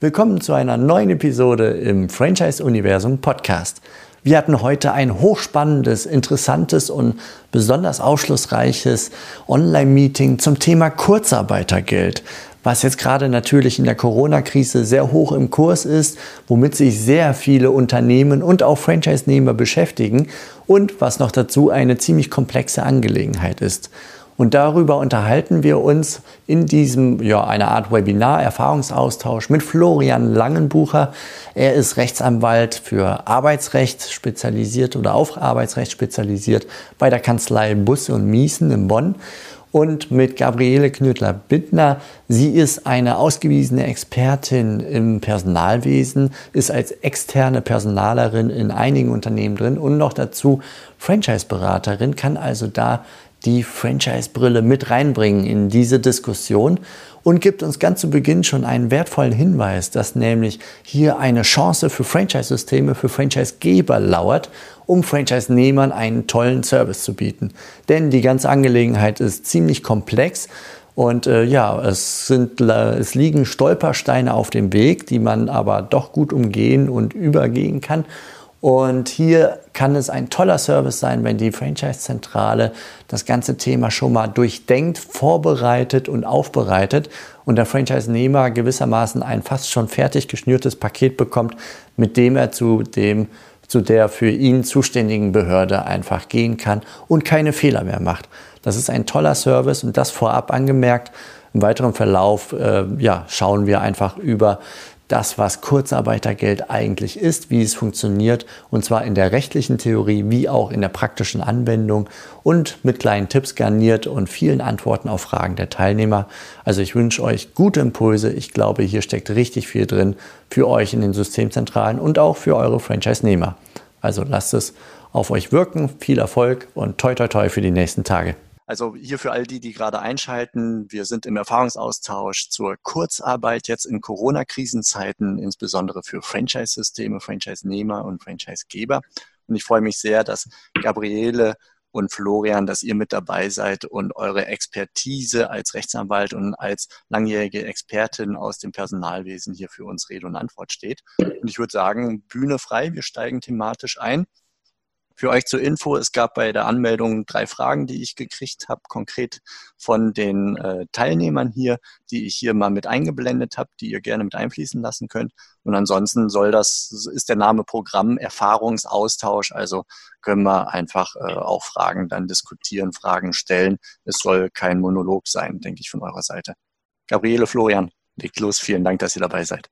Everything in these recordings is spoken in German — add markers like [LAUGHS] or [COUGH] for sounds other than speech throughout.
Willkommen zu einer neuen Episode im Franchise-Universum Podcast. Wir hatten heute ein hochspannendes, interessantes und besonders aufschlussreiches Online-Meeting zum Thema Kurzarbeitergeld, was jetzt gerade natürlich in der Corona-Krise sehr hoch im Kurs ist, womit sich sehr viele Unternehmen und auch Franchise-Nehmer beschäftigen und was noch dazu eine ziemlich komplexe Angelegenheit ist. Und darüber unterhalten wir uns in diesem, ja, einer Art Webinar, Erfahrungsaustausch mit Florian Langenbucher. Er ist Rechtsanwalt für Arbeitsrecht spezialisiert oder auf Arbeitsrecht spezialisiert bei der Kanzlei Busse und Miesen in Bonn. Und mit Gabriele Knödler-Bittner. Sie ist eine ausgewiesene Expertin im Personalwesen, ist als externe Personalerin in einigen Unternehmen drin und noch dazu Franchise-Beraterin, kann also da die Franchise-Brille mit reinbringen in diese Diskussion und gibt uns ganz zu Beginn schon einen wertvollen Hinweis, dass nämlich hier eine Chance für Franchise-Systeme, für Franchise-Geber lauert, um Franchise-Nehmern einen tollen Service zu bieten. Denn die ganze Angelegenheit ist ziemlich komplex und äh, ja, es, sind, es liegen Stolpersteine auf dem Weg, die man aber doch gut umgehen und übergehen kann. Und hier kann es ein toller Service sein, wenn die Franchise-Zentrale das ganze Thema schon mal durchdenkt, vorbereitet und aufbereitet und der Franchise-Nehmer gewissermaßen ein fast schon fertig geschnürtes Paket bekommt, mit dem er zu dem zu der für ihn zuständigen Behörde einfach gehen kann und keine Fehler mehr macht. Das ist ein toller Service und das vorab angemerkt. Im weiteren Verlauf äh, ja, schauen wir einfach über das, was Kurzarbeitergeld eigentlich ist, wie es funktioniert, und zwar in der rechtlichen Theorie wie auch in der praktischen Anwendung und mit kleinen Tipps garniert und vielen Antworten auf Fragen der Teilnehmer. Also ich wünsche euch gute Impulse. Ich glaube, hier steckt richtig viel drin für euch in den Systemzentralen und auch für eure Franchise-Nehmer. Also lasst es auf euch wirken. Viel Erfolg und toi toi toi für die nächsten Tage. Also hier für all die, die gerade einschalten, wir sind im Erfahrungsaustausch zur Kurzarbeit jetzt in Corona-Krisenzeiten, insbesondere für Franchise-Systeme, Franchise-Nehmer und Franchise-Geber. Und ich freue mich sehr, dass Gabriele und Florian, dass ihr mit dabei seid und eure Expertise als Rechtsanwalt und als langjährige Expertin aus dem Personalwesen hier für uns Rede und Antwort steht. Und ich würde sagen, Bühne frei, wir steigen thematisch ein. Für euch zur Info, es gab bei der Anmeldung drei Fragen, die ich gekriegt habe, konkret von den äh, Teilnehmern hier, die ich hier mal mit eingeblendet habe, die ihr gerne mit einfließen lassen könnt. Und ansonsten soll das, ist der Name Programm Erfahrungsaustausch, also können wir einfach äh, auch Fragen dann diskutieren, Fragen stellen. Es soll kein Monolog sein, denke ich, von eurer Seite. Gabriele, Florian, legt los. Vielen Dank, dass ihr dabei seid.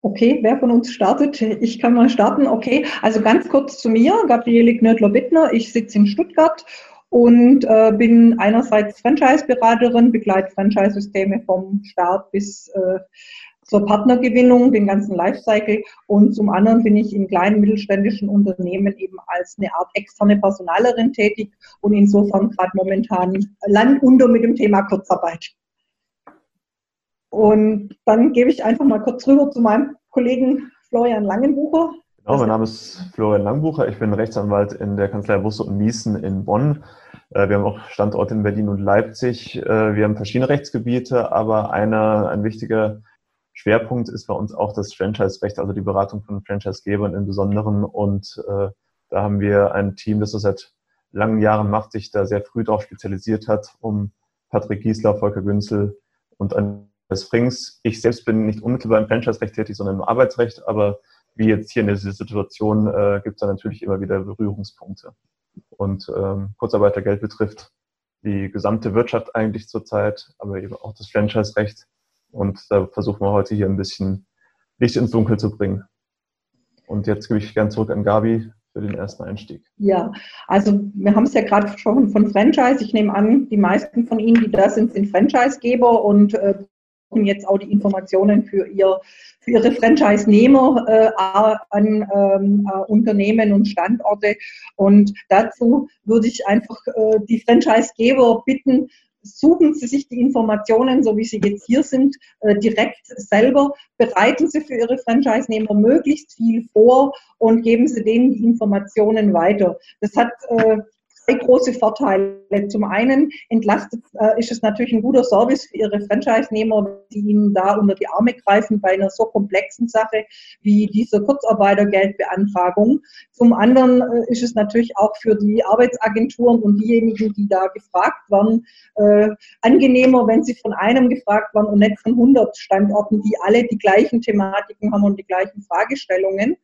Okay, wer von uns startet? Ich kann mal starten. Okay, also ganz kurz zu mir, Gabriele Knödler-Bittner. Ich sitze in Stuttgart und äh, bin einerseits Franchise-Beraterin, begleite Franchise-Systeme vom Start bis äh, zur Partnergewinnung, den ganzen Lifecycle. Und zum anderen bin ich in kleinen mittelständischen Unternehmen eben als eine Art externe Personalerin tätig und insofern gerade momentan Land unter mit dem Thema Kurzarbeit. Und dann gebe ich einfach mal kurz rüber zu meinem Kollegen Florian Langenbucher. Genau, mein Name ist Florian Langenbucher. Ich bin Rechtsanwalt in der Kanzlei Busse und Miesen in Bonn. Äh, wir haben auch Standorte in Berlin und Leipzig. Äh, wir haben verschiedene Rechtsgebiete, aber einer, ein wichtiger Schwerpunkt ist bei uns auch das Franchise-Recht, also die Beratung von Franchise-Gebern im Besonderen. Und äh, da haben wir ein Team, das das seit langen Jahren macht, sich da sehr früh darauf spezialisiert hat, um Patrick Giesler, Volker Günzel und ein Springs. Ich selbst bin nicht unmittelbar im Franchise-Recht tätig, sondern im Arbeitsrecht, aber wie jetzt hier in dieser Situation äh, gibt es da natürlich immer wieder Berührungspunkte. Und ähm, Kurzarbeitergeld betrifft die gesamte Wirtschaft eigentlich zurzeit, aber eben auch das Franchise-Recht. Und da versuchen wir heute hier ein bisschen Licht ins Dunkel zu bringen. Und jetzt gebe ich gern zurück an Gabi für den ersten Einstieg. Ja, also wir haben es ja gerade schon von Franchise. Ich nehme an, die meisten von Ihnen, die da sind, sind Franchise-Geber und äh, jetzt auch die Informationen für, ihr, für ihre Franchise-Nehmer äh, an ähm, äh, Unternehmen und Standorte. Und dazu würde ich einfach äh, die Franchise-Geber bitten, suchen Sie sich die Informationen, so wie sie jetzt hier sind, äh, direkt selber, bereiten Sie für Ihre Franchise-Nehmer möglichst viel vor und geben Sie denen die Informationen weiter. Das hat äh, zwei große Vorteile. Zum einen entlastet, äh, ist es natürlich ein guter Service für Ihre Franchise-Nehmer, die Ihnen da unter die Arme greifen bei einer so komplexen Sache wie dieser Kurzarbeitergeldbeantragung. Zum anderen äh, ist es natürlich auch für die Arbeitsagenturen und diejenigen, die da gefragt werden, äh, angenehmer, wenn sie von einem gefragt werden und nicht von 100 Standorten, die alle die gleichen Thematiken haben und die gleichen Fragestellungen.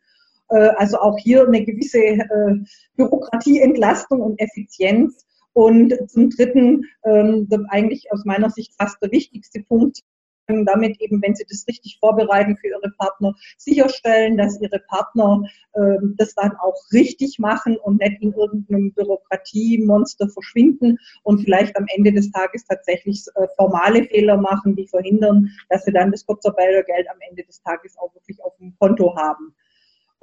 Äh, also auch hier eine gewisse äh, Bürokratieentlastung und Effizienz. Und zum Dritten, ähm, eigentlich aus meiner Sicht fast der wichtigste Punkt, damit eben, wenn Sie das richtig vorbereiten für Ihre Partner, sicherstellen, dass Ihre Partner äh, das dann auch richtig machen und nicht in irgendeinem Bürokratiemonster verschwinden und vielleicht am Ende des Tages tatsächlich äh, formale Fehler machen, die verhindern, dass Sie dann das Kurzarbeitergeld am Ende des Tages auch wirklich auf dem Konto haben.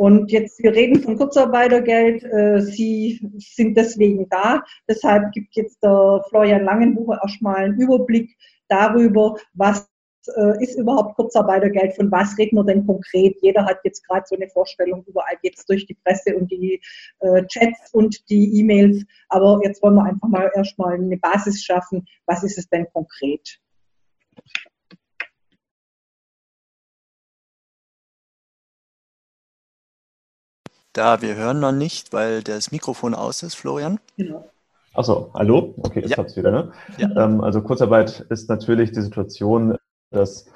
Und jetzt, wir reden von Kurzarbeitergeld. Äh, Sie sind deswegen da. Deshalb gibt jetzt der Florian Langenbucher erstmal einen Überblick darüber, was äh, ist überhaupt Kurzarbeitergeld, von was reden wir denn konkret? Jeder hat jetzt gerade so eine Vorstellung, überall geht es durch die Presse und die äh, Chats und die E-Mails. Aber jetzt wollen wir einfach mal erstmal eine Basis schaffen. Was ist es denn konkret? Da wir hören noch nicht, weil das Mikrofon aus ist, Florian. Genau. Achso, hallo? Okay, jetzt ja. es wieder. Ne? Ja. Ähm, also Kurzarbeit ist natürlich die Situation, dass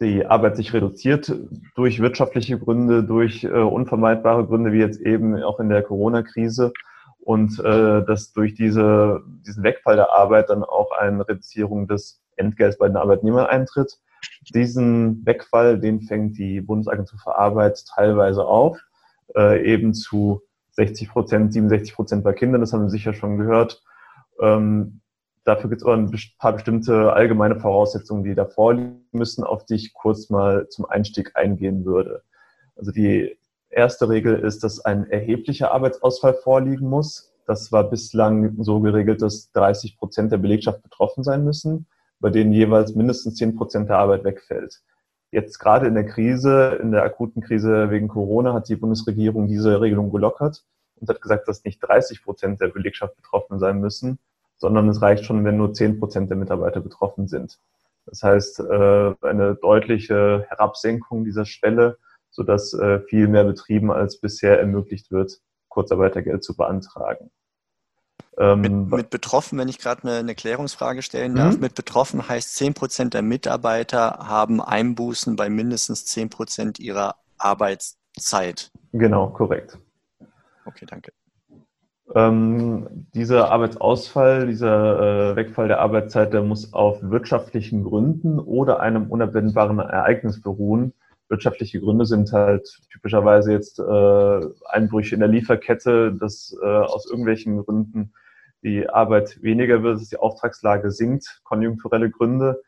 die Arbeit sich reduziert durch wirtschaftliche Gründe, durch äh, unvermeidbare Gründe, wie jetzt eben auch in der Corona-Krise. Und äh, dass durch diese, diesen Wegfall der Arbeit dann auch eine Reduzierung des Entgelts bei den Arbeitnehmern eintritt. Diesen Wegfall, den fängt die Bundesagentur für Arbeit teilweise auf äh, eben zu 60 Prozent, 67 Prozent bei Kindern, das haben wir sicher schon gehört. Ähm, dafür gibt es aber ein paar bestimmte allgemeine Voraussetzungen, die da vorliegen müssen, auf die ich kurz mal zum Einstieg eingehen würde. Also die erste Regel ist, dass ein erheblicher Arbeitsausfall vorliegen muss. Das war bislang so geregelt, dass 30 Prozent der Belegschaft betroffen sein müssen, bei denen jeweils mindestens 10 Prozent der Arbeit wegfällt. Jetzt gerade in der Krise, in der akuten Krise wegen Corona, hat die Bundesregierung diese Regelung gelockert und hat gesagt, dass nicht 30 Prozent der Belegschaft betroffen sein müssen, sondern es reicht schon, wenn nur 10 Prozent der Mitarbeiter betroffen sind. Das heißt, äh, eine deutliche Herabsenkung dieser Schwelle, sodass äh, viel mehr Betrieben als bisher ermöglicht wird, Kurzarbeitergeld zu beantragen. Ähm, mit, mit, betroffen, wenn ich gerade eine, eine, Klärungsfrage stellen darf, mhm. mit betroffen heißt 10 Prozent der Mitarbeiter haben Einbußen bei mindestens 10 Prozent ihrer Arbeitszeit. Genau, korrekt. Okay, danke. Ähm, dieser Arbeitsausfall, dieser äh, Wegfall der Arbeitszeit, der muss auf wirtschaftlichen Gründen oder einem unabwendbaren Ereignis beruhen. Wirtschaftliche Gründe sind halt typischerweise jetzt äh, Einbrüche in der Lieferkette, dass äh, aus irgendwelchen Gründen die Arbeit weniger wird, dass die Auftragslage sinkt, konjunkturelle Gründe.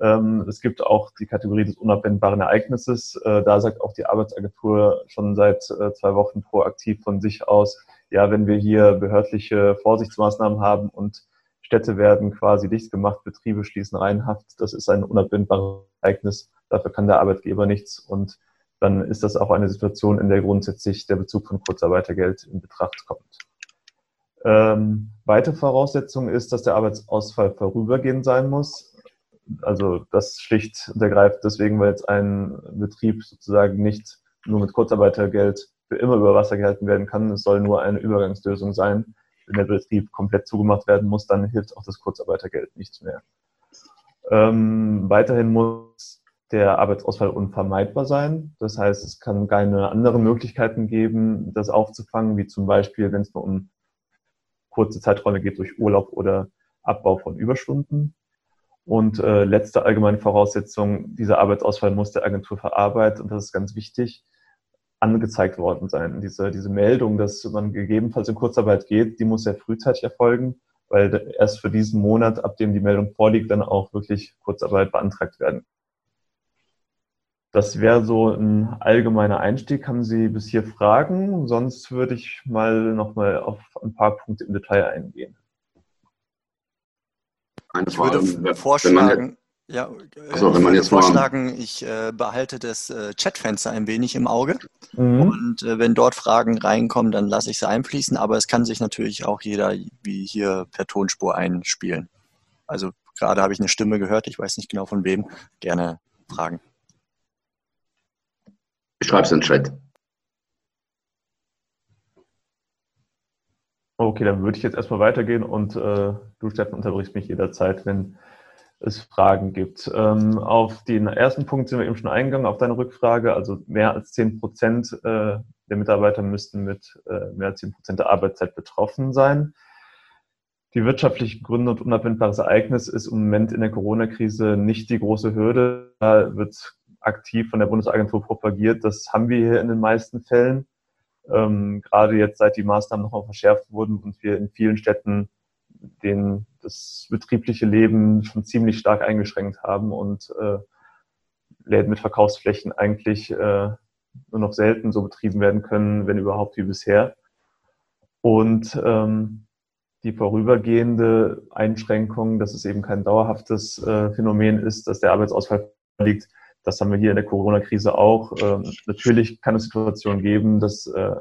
Ähm, es gibt auch die Kategorie des unabwendbaren Ereignisses. Äh, da sagt auch die Arbeitsagentur schon seit äh, zwei Wochen proaktiv von sich aus, ja, wenn wir hier behördliche Vorsichtsmaßnahmen haben und Städte werden quasi dicht gemacht, Betriebe schließen reihenhaft, das ist ein unabwendbares Ereignis. Dafür kann der Arbeitgeber nichts und dann ist das auch eine Situation, in der grundsätzlich der Bezug von Kurzarbeitergeld in Betracht kommt. Ähm, weitere Voraussetzung ist, dass der Arbeitsausfall vorübergehend sein muss. Also das schlicht und ergreift deswegen, weil jetzt ein Betrieb sozusagen nicht nur mit Kurzarbeitergeld für immer über Wasser gehalten werden kann. Es soll nur eine Übergangslösung sein. Wenn der Betrieb komplett zugemacht werden muss, dann hilft auch das Kurzarbeitergeld nichts mehr. Ähm, weiterhin muss der Arbeitsausfall unvermeidbar sein. Das heißt, es kann keine anderen Möglichkeiten geben, das aufzufangen, wie zum Beispiel, wenn es nur um kurze Zeiträume geht durch Urlaub oder Abbau von Überstunden. Und äh, letzte allgemeine Voraussetzung, dieser Arbeitsausfall muss der Agentur für Arbeit, und das ist ganz wichtig, angezeigt worden sein. Diese, diese Meldung, dass man gegebenenfalls in Kurzarbeit geht, die muss sehr frühzeitig erfolgen, weil erst für diesen Monat, ab dem die Meldung vorliegt, dann auch wirklich Kurzarbeit beantragt werden Das wäre so ein allgemeiner Einstieg. Haben Sie bis hier Fragen? Sonst würde ich mal nochmal auf ein paar Punkte im Detail eingehen. ich würde vorschlagen, ja, also, wenn man jetzt vorschlagen, ich äh, behalte das äh, Chatfenster ein wenig im Auge mhm. und äh, wenn dort Fragen reinkommen, dann lasse ich sie einfließen, aber es kann sich natürlich auch jeder wie hier per Tonspur einspielen. Also gerade habe ich eine Stimme gehört, ich weiß nicht genau von wem, gerne fragen. Es in den Chat. Okay, dann würde ich jetzt erstmal weitergehen und äh, du, Steffen, unterbrichst mich jederzeit, wenn es Fragen gibt. Ähm, auf den ersten Punkt sind wir eben schon eingegangen, auf deine Rückfrage. Also mehr als 10 Prozent äh, der Mitarbeiter müssten mit äh, mehr als 10 Prozent der Arbeitszeit betroffen sein. Die wirtschaftlichen Gründe und unabwendbares Ereignis ist im Moment in der Corona-Krise nicht die große Hürde. Da wird aktiv von der Bundesagentur propagiert. Das haben wir hier in den meisten Fällen. Ähm, gerade jetzt, seit die Maßnahmen nochmal verschärft wurden und wir in vielen Städten den, das betriebliche Leben schon ziemlich stark eingeschränkt haben und äh, Läden mit Verkaufsflächen eigentlich äh, nur noch selten so betrieben werden können, wenn überhaupt wie bisher. Und ähm, die vorübergehende Einschränkung, dass es eben kein dauerhaftes äh, Phänomen ist, dass der Arbeitsausfall liegt, das haben wir hier in der Corona-Krise auch. Ähm, natürlich kann es Situationen geben, dass äh,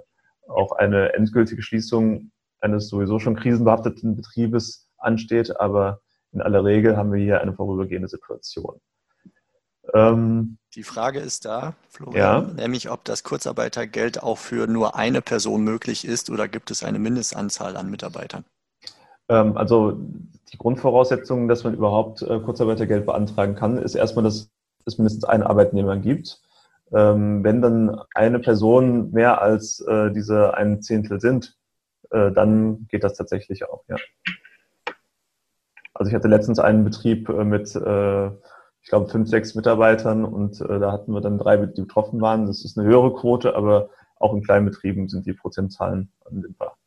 auch eine endgültige Schließung eines sowieso schon krisenbehafteten Betriebes ansteht, aber in aller Regel haben wir hier eine vorübergehende Situation. Ähm, die Frage ist da, Florian, ja. nämlich ob das Kurzarbeitergeld auch für nur eine Person möglich ist oder gibt es eine Mindestanzahl an Mitarbeitern? Ähm, also die Grundvoraussetzung, dass man überhaupt äh, Kurzarbeitergeld beantragen kann, ist erstmal, dass es mindestens einen Arbeitnehmer gibt. Ähm, wenn dann eine Person mehr als äh, diese ein Zehntel sind, äh, dann geht das tatsächlich auch, ja. Also ich hatte letztens einen Betrieb äh, mit, äh, ich glaube, fünf, sechs Mitarbeitern und äh, da hatten wir dann drei, die betroffen waren. Das ist eine höhere Quote, aber auch in kleinen Betrieben sind die Prozentzahlen anwendbar.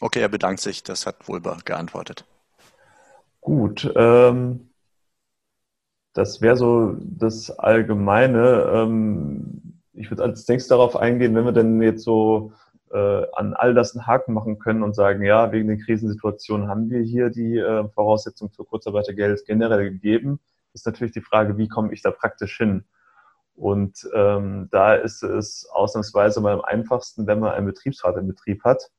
Okay, er bedankt sich. Das hat wohl geantwortet. Gut. Ähm, das wäre so das Allgemeine. Ähm, ich würde als nächstes darauf eingehen, wenn wir denn jetzt so äh, an all das einen Haken machen können und sagen, ja, wegen den Krisensituationen haben wir hier die äh, Voraussetzung für Kurzarbeitergeld generell gegeben, ist natürlich die Frage, wie komme ich da praktisch hin? Und ähm, da ist es ausnahmsweise mal am einfachsten, wenn man einen Betriebsrat im Betrieb hat,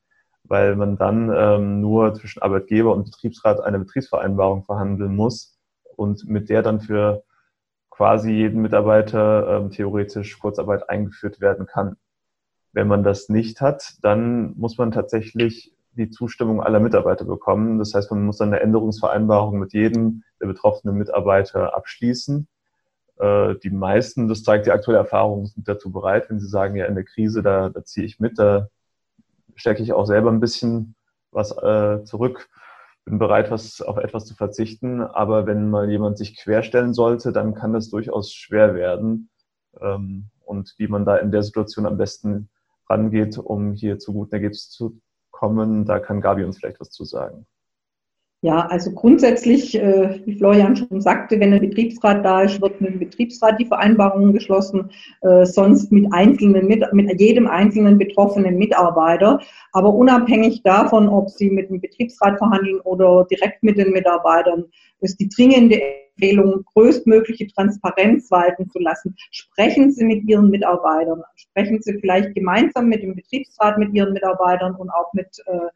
weil man dann ähm, nur zwischen Arbeitgeber und Betriebsrat eine Betriebsvereinbarung verhandeln muss und mit der dann für quasi jeden Mitarbeiter ähm, theoretisch Kurzarbeit eingeführt werden kann. Wenn man das nicht hat, dann muss man tatsächlich die Zustimmung aller Mitarbeiter bekommen. Das heißt, man muss dann eine Änderungsvereinbarung mit jedem der betroffenen Mitarbeiter abschließen. Äh, die meisten, das zeigt die aktuelle Erfahrung, sind dazu bereit, wenn sie sagen, ja, in der Krise, da, da ziehe ich mit, da stecke ich auch selber ein bisschen was äh, zurück bin bereit, was, auf etwas zu verzichten. Aber wenn mal jemand sich querstellen sollte, dann kann das durchaus schwer werden. Ähm, und wie man da in der Situation am besten rangeht, um hier zu guten Ergebnissen zu kommen, da kann Gabi uns vielleicht was zu sagen. Ja, also grundsätzlich, äh, wie Florian schon sagte, wenn ein Betriebsrat da ist, wird mit dem Betriebsrat die Vereinbarung geschlossen, äh, sonst mit einzelnen, mit, mit jedem einzelnen betroffenen Mitarbeiter. Aber unabhängig davon, ob Sie mit dem Betriebsrat verhandeln oder direkt mit den Mitarbeitern, ist die dringende Empfehlung, größtmögliche Transparenz walten zu lassen. Sprechen Sie mit Ihren Mitarbeitern, sprechen Sie vielleicht gemeinsam mit dem Betriebsrat mit Ihren Mitarbeitern und auch mit äh,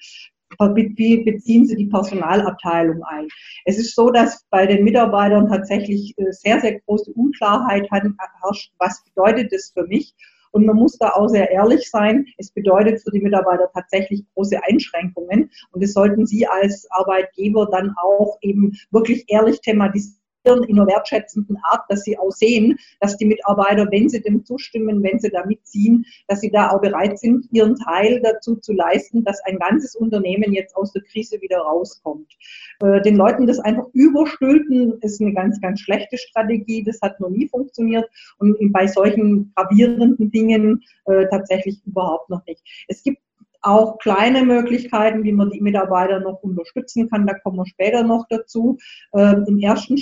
wie beziehen Sie die Personalabteilung ein? Es ist so, dass bei den Mitarbeitern tatsächlich äh, sehr, sehr große Unklarheit herrscht. Was bedeutet das für mich? Und man muss da auch sehr ehrlich sein. Es bedeutet für die Mitarbeiter tatsächlich große Einschränkungen. Und das sollten Sie als Arbeitgeber dann auch eben wirklich ehrlich thematisieren in einer wertschätzenden Art, dass sie auch sehen, dass die Mitarbeiter, wenn sie dem zustimmen, wenn sie da mitziehen, dass sie da auch bereit sind, ihren Teil dazu zu leisten, dass ein ganzes Unternehmen jetzt aus der Krise wieder rauskommt. Äh, den Leuten das einfach überstülpen, ist eine ganz, ganz schlechte Strategie. Das hat noch nie funktioniert und bei solchen gravierenden Dingen äh, tatsächlich überhaupt noch nicht. Es gibt auch kleine Möglichkeiten, wie man die Mitarbeiter noch unterstützen kann. Da kommen wir später noch dazu. Ähm, Im ersten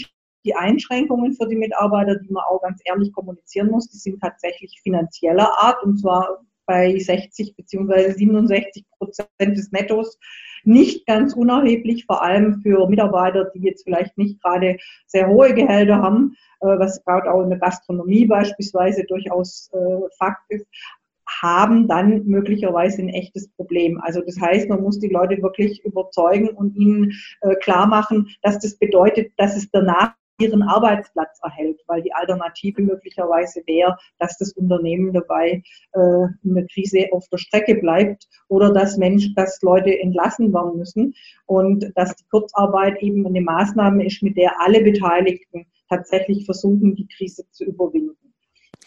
die Einschränkungen für die Mitarbeiter, die man auch ganz ehrlich kommunizieren muss, die sind tatsächlich finanzieller Art und zwar bei 60 bzw. 67 Prozent des Nettos nicht ganz unerheblich, vor allem für Mitarbeiter, die jetzt vielleicht nicht gerade sehr hohe Gehälter haben, äh, was gerade auch in der Gastronomie beispielsweise durchaus äh, Fakt ist haben dann möglicherweise ein echtes Problem. Also das heißt, man muss die Leute wirklich überzeugen und ihnen äh, klar machen, dass das bedeutet, dass es danach ihren Arbeitsplatz erhält, weil die Alternative möglicherweise wäre, dass das Unternehmen dabei äh, in der Krise auf der Strecke bleibt oder dass Mensch, dass Leute entlassen werden müssen und dass die Kurzarbeit eben eine Maßnahme ist, mit der alle Beteiligten tatsächlich versuchen, die Krise zu überwinden.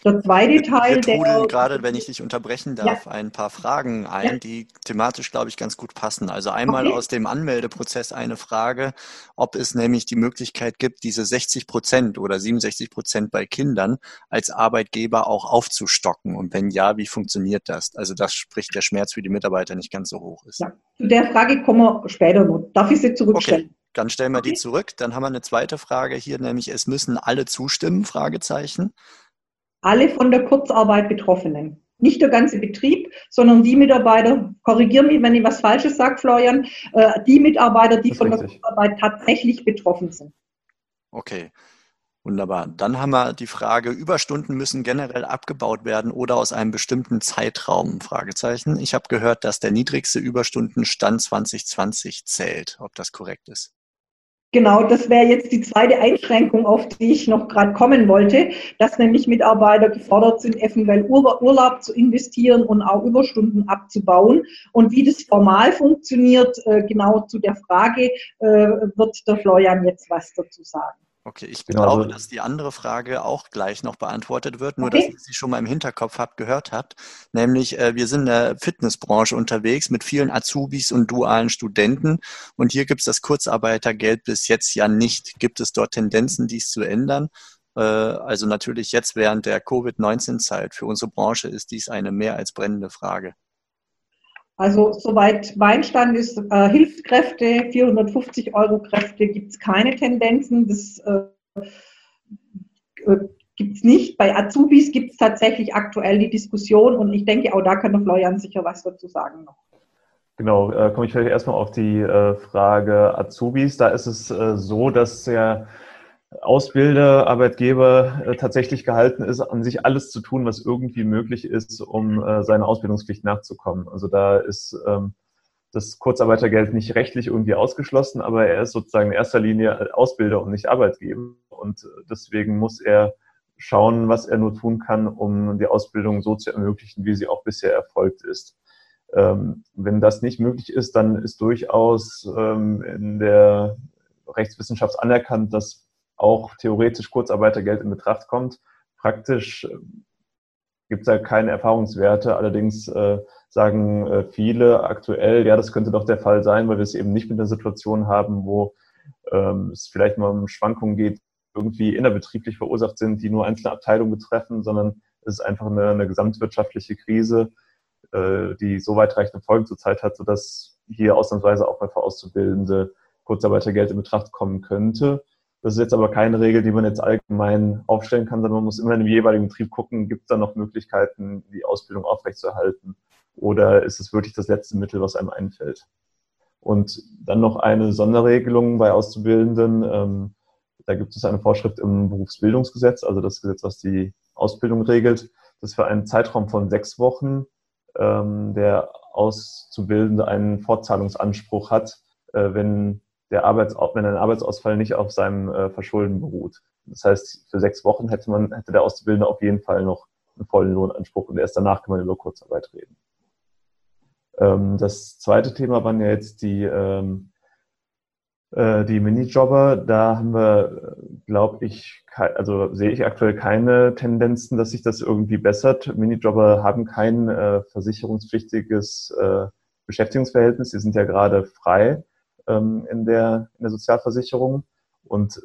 Der zweite Teil, Wir der. gerade, wenn ich dich unterbrechen darf, ja. ein paar Fragen ein, ja. die thematisch, glaube ich, ganz gut passen. Also einmal okay. aus dem Anmeldeprozess eine Frage, ob es nämlich die Möglichkeit gibt, diese 60 Prozent oder 67 Prozent bei Kindern als Arbeitgeber auch aufzustocken. Und wenn ja, wie funktioniert das? Also das spricht der Schmerz für die Mitarbeiter nicht ganz so hoch ist. Ja. Zu der Frage kommen wir später noch. Darf ich sie zurückstellen? Okay. Dann stellen wir okay. die zurück. Dann haben wir eine zweite Frage hier, nämlich es müssen alle zustimmen? Fragezeichen alle von der Kurzarbeit Betroffenen. Nicht der ganze Betrieb, sondern die Mitarbeiter, korrigiere mich, wenn ich was Falsches sage, Florian, äh, die Mitarbeiter, die von richtig. der Kurzarbeit tatsächlich betroffen sind. Okay. Wunderbar. Dann haben wir die Frage, Überstunden müssen generell abgebaut werden oder aus einem bestimmten Zeitraum? Fragezeichen. Ich habe gehört, dass der niedrigste Überstundenstand 2020 zählt, ob das korrekt ist. Genau, das wäre jetzt die zweite Einschränkung, auf die ich noch gerade kommen wollte, dass nämlich Mitarbeiter gefordert sind, eventuell Urlaub zu investieren und auch Überstunden abzubauen. Und wie das formal funktioniert, äh, genau zu der Frage, äh, wird der Florian jetzt was dazu sagen. Okay, ich genau. glaube, dass die andere Frage auch gleich noch beantwortet wird, nur okay. dass ihr sie schon mal im Hinterkopf habt, gehört habt. Nämlich, äh, wir sind in der Fitnessbranche unterwegs mit vielen Azubis und dualen Studenten und hier gibt es das Kurzarbeitergeld bis jetzt ja nicht. Gibt es dort Tendenzen, dies zu ändern? Äh, also natürlich jetzt während der Covid-19-Zeit. Für unsere Branche ist dies eine mehr als brennende Frage. Also soweit mein Stand ist, äh, Hilfskräfte, 450 Euro Kräfte gibt es keine Tendenzen. Das äh, äh gibt es nicht. Bei Azubis gibt es tatsächlich aktuell die Diskussion und ich denke, auch da kann der Florian sicher was dazu sagen noch. Genau, äh, komme ich vielleicht erstmal auf die äh, Frage Azubis. Da ist es äh, so, dass der Ausbilder, Arbeitgeber äh, tatsächlich gehalten ist, an sich alles zu tun, was irgendwie möglich ist, um äh, seiner Ausbildungspflicht nachzukommen. Also da ist ähm, das Kurzarbeitergeld nicht rechtlich irgendwie ausgeschlossen, aber er ist sozusagen in erster Linie Ausbilder und nicht Arbeitgeber. Und deswegen muss er schauen, was er nur tun kann, um die Ausbildung so zu ermöglichen, wie sie auch bisher erfolgt ist. Ähm, wenn das nicht möglich ist, dann ist durchaus ähm, in der Rechtswissenschaft anerkannt, dass auch theoretisch Kurzarbeitergeld in Betracht kommt. Praktisch äh, gibt es da keine Erfahrungswerte. Allerdings äh, sagen äh, viele aktuell, ja, das könnte doch der Fall sein, weil wir es eben nicht mit einer Situation haben, wo ähm, es vielleicht mal um Schwankungen geht, irgendwie innerbetrieblich verursacht sind, die nur einzelne Abteilungen betreffen, sondern es ist einfach eine, eine gesamtwirtschaftliche Krise, äh, die so weitreichende Folgen zurzeit hat, sodass hier ausnahmsweise auch mal für Auszubildende Kurzarbeitergeld in Betracht kommen könnte. Das ist jetzt aber keine Regel, die man jetzt allgemein aufstellen kann, sondern man muss immer in dem jeweiligen Betrieb gucken, gibt es da noch Möglichkeiten, die Ausbildung aufrechtzuerhalten oder ist es wirklich das letzte Mittel, was einem einfällt. Und dann noch eine Sonderregelung bei Auszubildenden. Ähm, da gibt es eine Vorschrift im Berufsbildungsgesetz, also das Gesetz, was die Ausbildung regelt, dass für einen Zeitraum von sechs Wochen ähm, der Auszubildende einen Fortzahlungsanspruch hat, äh, wenn der Arbeits wenn ein Arbeitsausfall nicht auf seinem äh, Verschulden beruht. Das heißt, für sechs Wochen hätte man, hätte der Auszubildende auf jeden Fall noch einen vollen Lohnanspruch und erst danach kann man über Kurzarbeit reden. Ähm, das zweite Thema waren ja jetzt die, ähm, äh, die Minijobber. Da haben wir, glaube ich, also sehe ich aktuell keine Tendenzen, dass sich das irgendwie bessert. Minijobber haben kein äh, versicherungspflichtiges äh, Beschäftigungsverhältnis. Sie sind ja gerade frei ähm, in, der, in der Sozialversicherung. Und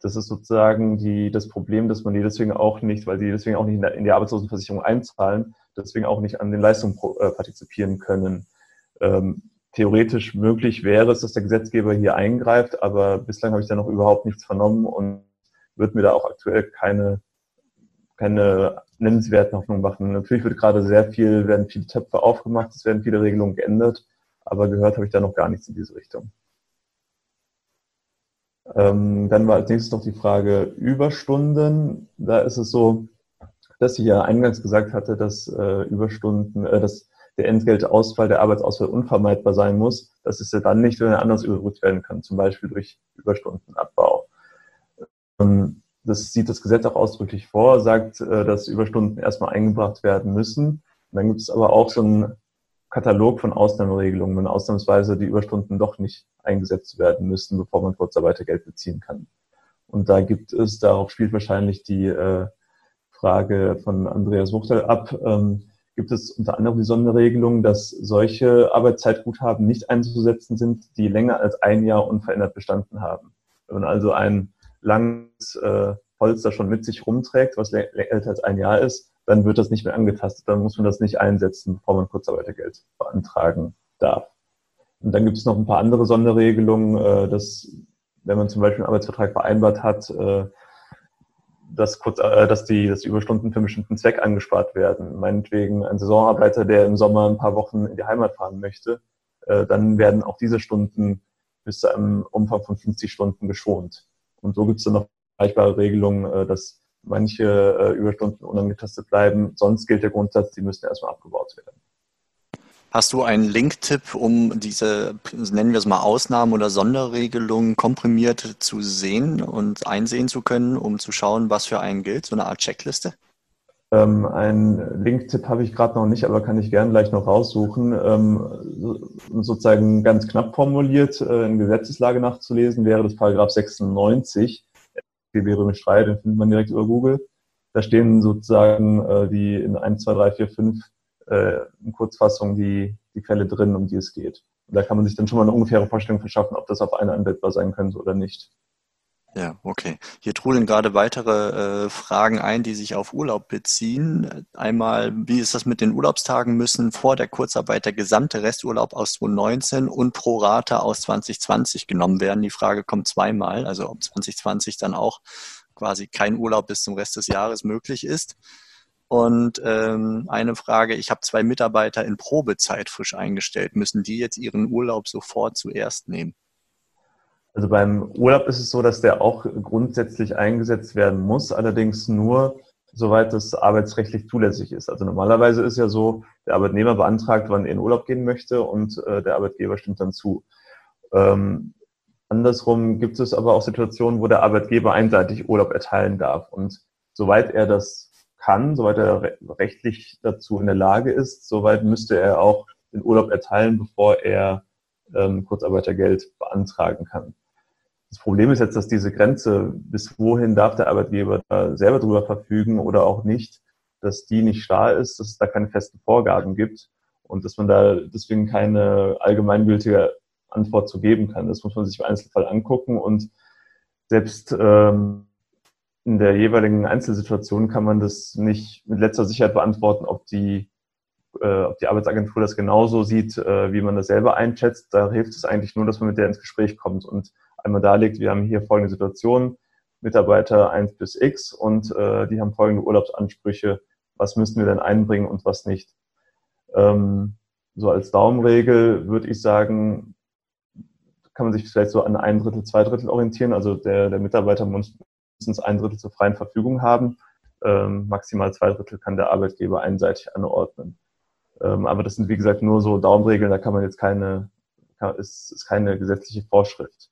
das ist sozusagen die, das Problem, dass man die deswegen auch nicht, weil die deswegen auch nicht in, der, in die Arbeitslosenversicherung einzahlen, deswegen auch nicht an den Leistungen äh, partizipieren können. Ähm, theoretisch möglich wäre es, dass der Gesetzgeber hier eingreift, aber bislang habe ich da noch überhaupt nichts vernommen und würde mir da auch aktuell keine, keine nennenswerten Hoffnungen machen. Natürlich wird gerade sehr viel, werden viele Töpfe aufgemacht, es werden viele Regelungen geändert, aber gehört habe ich da noch gar nichts in diese Richtung. Ähm, dann war als nächstes noch die Frage Überstunden. Da ist es so, dass ich ja eingangs gesagt hatte, dass äh, Überstunden, äh, dass der Entgeltausfall, der Arbeitsausfall unvermeidbar sein muss. Das ist ja dann nicht, wenn er anders überbrückt werden kann, zum Beispiel durch Überstundenabbau. Ähm, das sieht das Gesetz auch ausdrücklich vor, sagt, äh, dass Überstunden erstmal eingebracht werden müssen. Und dann gibt es aber auch so einen Katalog von Ausnahmeregelungen, wenn ausnahmsweise die Überstunden doch nicht eingesetzt werden müssen, bevor man Kurzarbeitergeld beziehen kann. Und da gibt es, darauf spielt wahrscheinlich die äh, Frage von Andreas Wuchtel ab, ähm, gibt es unter anderem die Sonderregelung, dass solche Arbeitszeitguthaben nicht einzusetzen sind, die länger als ein Jahr unverändert bestanden haben. Wenn man also ein langes äh, Polster schon mit sich rumträgt, was älter als ein Jahr ist, dann wird das nicht mehr angetastet. Dann muss man das nicht einsetzen, bevor man Kurzarbeitergeld beantragen darf. Und dann gibt es noch ein paar andere Sonderregelungen, äh, dass wenn man zum Beispiel einen Arbeitsvertrag vereinbart hat, äh, dass, kurz, äh, dass, die, dass die Überstunden für einen bestimmten Zweck angespart werden. Meinetwegen ein Saisonarbeiter, der im Sommer ein paar Wochen in die Heimat fahren möchte, dann werden auch diese Stunden bis zu einem Umfang von 50 Stunden geschont. Und so gibt es dann noch vergleichbare Regelungen, dass manche äh, Überstunden unangetastet bleiben. Sonst gilt der Grundsatz, die müssen erstmal abgebaut werden. Hast du einen Link-Tipp, um diese, nennen wir es mal Ausnahmen oder Sonderregelungen komprimiert zu sehen und einsehen zu können, um zu schauen, was für einen gilt? So eine Art Checkliste? Ähm, einen Link-Tipp habe ich gerade noch nicht, aber kann ich gerne gleich noch raussuchen. Ähm, sozusagen ganz knapp formuliert, äh, in Gesetzeslage nachzulesen, wäre das Paragraph 96 Römisch 3, den findet man direkt über Google. Da stehen sozusagen äh, die in 1, 2, 3, 4, 5 äh, in Kurzfassung die, die Fälle drin, um die es geht. Und da kann man sich dann schon mal eine ungefähre Vorstellung verschaffen, ob das auf eine anwendbar sein könnte oder nicht. Ja, okay. Hier trudeln gerade weitere äh, Fragen ein, die sich auf Urlaub beziehen. Einmal, wie ist das mit den Urlaubstagen? Müssen vor der Kurzarbeit der gesamte Resturlaub aus 2019 und pro Rata aus 2020 genommen werden? Die Frage kommt zweimal, also ob 2020 dann auch quasi kein Urlaub bis zum Rest des Jahres möglich ist. Und ähm, eine Frage, ich habe zwei Mitarbeiter in Probezeit frisch eingestellt. Müssen die jetzt ihren Urlaub sofort zuerst nehmen? Also beim Urlaub ist es so, dass der auch grundsätzlich eingesetzt werden muss, allerdings nur, soweit es arbeitsrechtlich zulässig ist. Also normalerweise ist ja so, der Arbeitnehmer beantragt, wann er in Urlaub gehen möchte und äh, der Arbeitgeber stimmt dann zu. Ähm, andersrum gibt es aber auch Situationen, wo der Arbeitgeber einseitig Urlaub erteilen darf. Und soweit er das kann, soweit er rechtlich dazu in der Lage ist, soweit müsste er auch den Urlaub erteilen, bevor er ähm, Kurzarbeitergeld beantragen kann. Das Problem ist jetzt, dass diese Grenze, bis wohin darf der Arbeitgeber da selber drüber verfügen oder auch nicht, dass die nicht starr ist, dass es da keine festen Vorgaben gibt und dass man da deswegen keine allgemeingültige Antwort zu geben kann. Das muss man sich im Einzelfall angucken und selbst ähm, in der jeweiligen Einzelsituation kann man das nicht mit letzter Sicherheit beantworten, ob die, äh, ob die Arbeitsagentur das genauso sieht, äh, wie man das selber einschätzt. Da hilft es eigentlich nur, dass man mit der ins Gespräch kommt und einmal darlegt, wir haben hier folgende Situation, Mitarbeiter 1 bis X und äh, die haben folgende Urlaubsansprüche, was müssen wir denn einbringen und was nicht. Ähm, so als Daumenregel würde ich sagen, kann man sich vielleicht so an ein Drittel, zwei Drittel orientieren. Also der, der Mitarbeiter muss mindestens ein Drittel zur freien Verfügung haben. Ähm, maximal zwei Drittel kann der Arbeitgeber einseitig anordnen. Ähm, aber das sind, wie gesagt, nur so Daumenregeln, da kann man jetzt keine, ist, ist keine gesetzliche Vorschrift.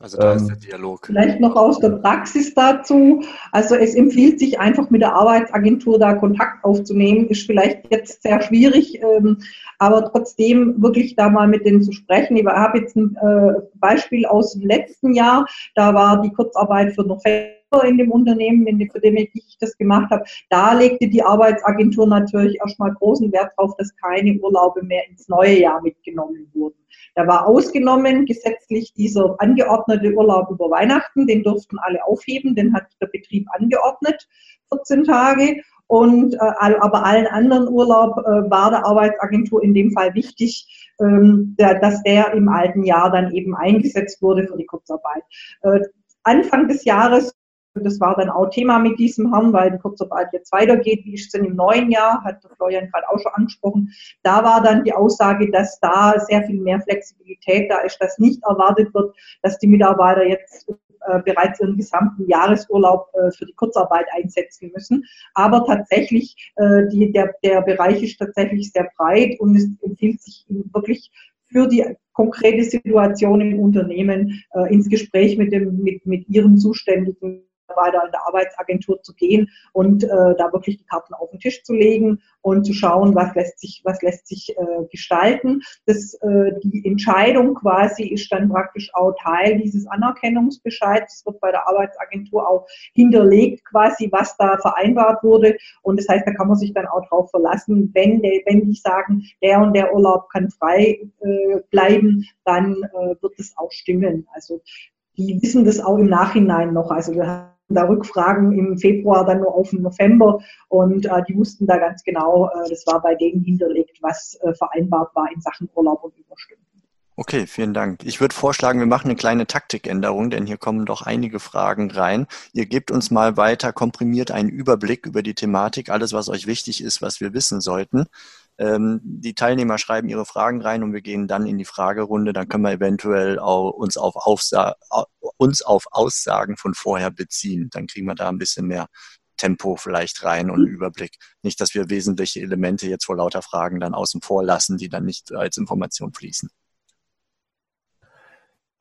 Also da ähm, ist der Dialog. Vielleicht noch aus der Praxis dazu. Also es empfiehlt sich einfach mit der Arbeitsagentur da Kontakt aufzunehmen. Ist vielleicht jetzt sehr schwierig, ähm, aber trotzdem wirklich da mal mit denen zu sprechen. Ich habe jetzt ein äh, Beispiel aus dem letzten Jahr. Da war die Kurzarbeit für November in dem Unternehmen, in dem, ich das gemacht habe, da legte die Arbeitsagentur natürlich erstmal großen Wert darauf, dass keine Urlaube mehr ins neue Jahr mitgenommen wurden. Da war ausgenommen gesetzlich dieser angeordnete Urlaub über Weihnachten, den durften alle aufheben, den hat der Betrieb angeordnet, 14 Tage. Und äh, aber allen anderen Urlaub äh, war der Arbeitsagentur in dem Fall wichtig, ähm, der, dass der im alten Jahr dann eben eingesetzt wurde für die Kurzarbeit. Äh, Anfang des Jahres das war dann auch Thema mit diesem Herrn, weil die Kurzarbeit jetzt weitergeht. Wie ist es denn im neuen Jahr? Hat der Florian gerade auch schon angesprochen. Da war dann die Aussage, dass da sehr viel mehr Flexibilität da ist, dass nicht erwartet wird, dass die Mitarbeiter jetzt äh, bereits ihren gesamten Jahresurlaub äh, für die Kurzarbeit einsetzen müssen. Aber tatsächlich, äh, die, der, der Bereich ist tatsächlich sehr breit und es empfiehlt sich wirklich für die konkrete Situation im Unternehmen ins Gespräch mit, dem, mit, mit ihrem zuständigen Mitarbeiter in der Arbeitsagentur zu gehen und äh, da wirklich die Karten auf den Tisch zu legen und zu schauen, was lässt sich, was lässt sich äh, gestalten. Das, äh, die Entscheidung quasi ist dann praktisch auch Teil dieses Anerkennungsbescheids. Es wird bei der Arbeitsagentur auch hinterlegt quasi, was da vereinbart wurde. Und das heißt, da kann man sich dann auch drauf verlassen, wenn, der, wenn die sagen, der und der Urlaub kann frei äh, bleiben, dann äh, wird es auch stimmen. Also die wissen das auch im Nachhinein noch. Also wir da Rückfragen im Februar dann nur auf den November und äh, die wussten da ganz genau, äh, das war bei denen hinterlegt, was äh, vereinbart war in Sachen Urlaub und Überstunden. Okay, vielen Dank. Ich würde vorschlagen, wir machen eine kleine Taktikänderung, denn hier kommen doch einige Fragen rein. Ihr gebt uns mal weiter komprimiert einen Überblick über die Thematik, alles, was euch wichtig ist, was wir wissen sollten. Ähm, die Teilnehmer schreiben ihre Fragen rein und wir gehen dann in die Fragerunde. Dann können wir eventuell auch uns auf, Aufsa uns auf Aussagen von vorher beziehen. Dann kriegen wir da ein bisschen mehr Tempo vielleicht rein und einen Überblick. Nicht, dass wir wesentliche Elemente jetzt vor lauter Fragen dann außen vor lassen, die dann nicht als Information fließen.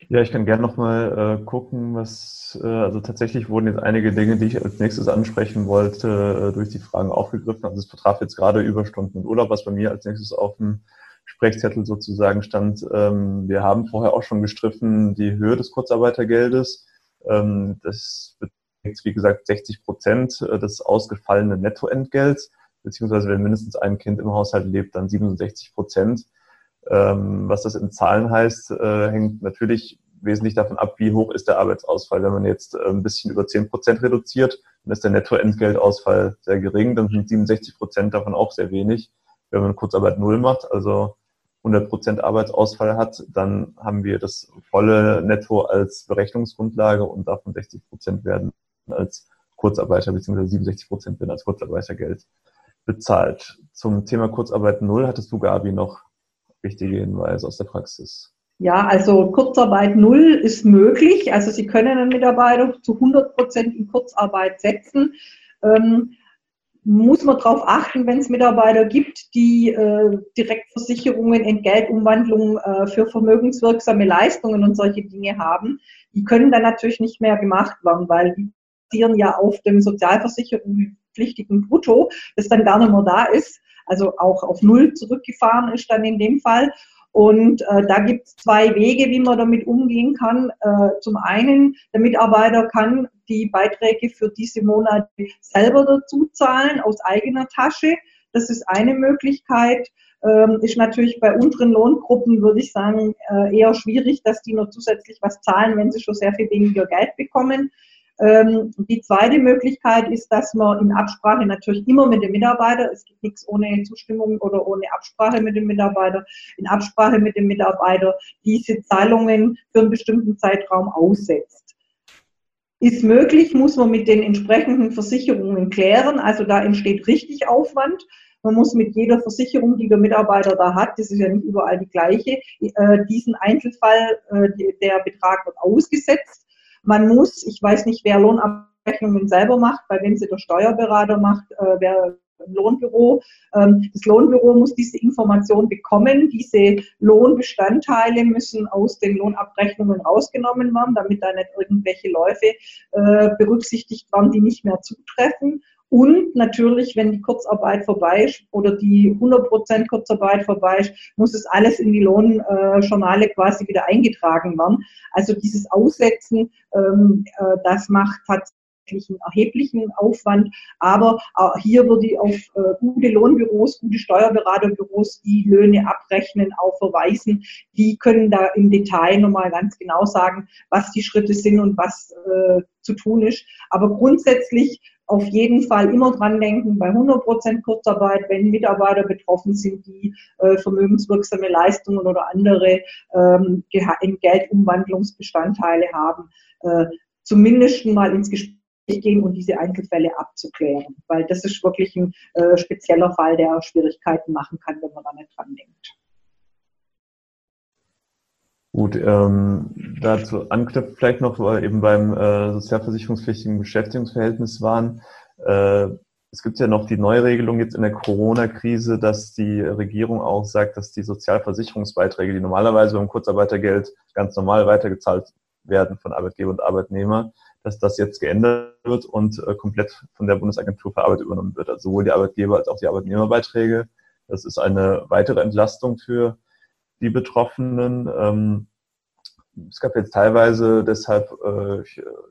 Ja, ich kann gerne nochmal äh, gucken, was, äh, also tatsächlich wurden jetzt einige Dinge, die ich als nächstes ansprechen wollte, äh, durch die Fragen aufgegriffen. Also es betraf jetzt gerade Überstunden und Urlaub, was bei mir als nächstes auf dem Sprechzettel sozusagen stand. Ähm, wir haben vorher auch schon gestriffen die Höhe des Kurzarbeitergeldes. Ähm, das beträgt, wie gesagt, 60 Prozent äh, des ausgefallenen Nettoentgelts, beziehungsweise wenn mindestens ein Kind im Haushalt lebt, dann 67 Prozent. Ähm, was das in Zahlen heißt, äh, hängt natürlich wesentlich davon ab, wie hoch ist der Arbeitsausfall. Wenn man jetzt äh, ein bisschen über 10 Prozent reduziert, dann ist der Nettoentgeltausfall sehr gering, dann sind 67 Prozent davon auch sehr wenig. Wenn man Kurzarbeit null macht, also 100 Prozent Arbeitsausfall hat, dann haben wir das volle Netto als Berechnungsgrundlage und davon 60 Prozent werden als Kurzarbeiter bzw. 67 Prozent werden als Kurzarbeitergeld bezahlt. Zum Thema Kurzarbeit null hattest du, Gabi, noch wichtige Hinweise aus der Praxis? Ja, also Kurzarbeit null ist möglich. Also Sie können einen Mitarbeiter zu 100 Prozent in Kurzarbeit setzen. Ähm, muss man darauf achten, wenn es Mitarbeiter gibt, die äh, Direktversicherungen, Entgeltumwandlungen äh, für vermögenswirksame Leistungen und solche Dinge haben. Die können dann natürlich nicht mehr gemacht werden, weil die basieren ja auf dem sozialversicherungspflichtigen Brutto, das dann gar nicht mehr da ist also auch auf Null zurückgefahren ist dann in dem Fall. Und äh, da gibt es zwei Wege, wie man damit umgehen kann. Äh, zum einen, der Mitarbeiter kann die Beiträge für diese Monate selber dazu zahlen aus eigener Tasche. Das ist eine Möglichkeit. Ähm, ist natürlich bei unteren Lohngruppen, würde ich sagen, äh, eher schwierig, dass die noch zusätzlich was zahlen, wenn sie schon sehr viel weniger Geld bekommen. Ähm, die zweite Möglichkeit ist, dass man in Absprache natürlich immer mit dem Mitarbeiter, es gibt nichts ohne Zustimmung oder ohne Absprache mit dem Mitarbeiter, in Absprache mit dem Mitarbeiter diese Zahlungen für einen bestimmten Zeitraum aussetzt. Ist möglich, muss man mit den entsprechenden Versicherungen klären. Also da entsteht richtig Aufwand. Man muss mit jeder Versicherung, die der Mitarbeiter da hat, das ist ja nicht überall die gleiche, äh, diesen Einzelfall, äh, der Betrag wird ausgesetzt man muss, ich weiß nicht, wer Lohnabrechnungen selber macht, bei wem sie der Steuerberater macht, äh, wer im Lohnbüro. Ähm, das Lohnbüro muss diese Information bekommen. Diese Lohnbestandteile müssen aus den Lohnabrechnungen rausgenommen werden, damit da nicht irgendwelche Läufe äh, berücksichtigt werden, die nicht mehr zutreffen. Und natürlich, wenn die Kurzarbeit vorbei ist oder die 100% Kurzarbeit vorbei ist, muss es alles in die Lohnjournale quasi wieder eingetragen werden. Also dieses Aussetzen, ähm, äh, das macht tatsächlich einen erheblichen Aufwand. Aber äh, hier würde ich auf äh, gute Lohnbüros, gute Steuerberaterbüros, die Löhne abrechnen, auch verweisen. Die können da im Detail nochmal ganz genau sagen, was die Schritte sind und was zu tun ist. Aber grundsätzlich auf jeden Fall immer dran denken, bei 100% Kurzarbeit, wenn Mitarbeiter betroffen sind, die äh, vermögenswirksame Leistungen oder andere ähm, Geldumwandlungsbestandteile haben, äh, zumindest mal ins Gespräch gehen und diese Einzelfälle abzuklären, weil das ist wirklich ein äh, spezieller Fall, der Schwierigkeiten machen kann, wenn man da nicht dran denkt. Gut, ähm, dazu anknüpft vielleicht noch, weil eben beim äh, sozialversicherungspflichtigen Beschäftigungsverhältnis waren. Äh, es gibt ja noch die Neuregelung jetzt in der Corona-Krise, dass die Regierung auch sagt, dass die Sozialversicherungsbeiträge, die normalerweise beim Kurzarbeitergeld ganz normal weitergezahlt werden von Arbeitgeber und Arbeitnehmer, dass das jetzt geändert wird und äh, komplett von der Bundesagentur für Arbeit übernommen wird. Also sowohl die Arbeitgeber als auch die Arbeitnehmerbeiträge. Das ist eine weitere Entlastung für die Betroffenen. Ähm, es gab jetzt teilweise deshalb, äh,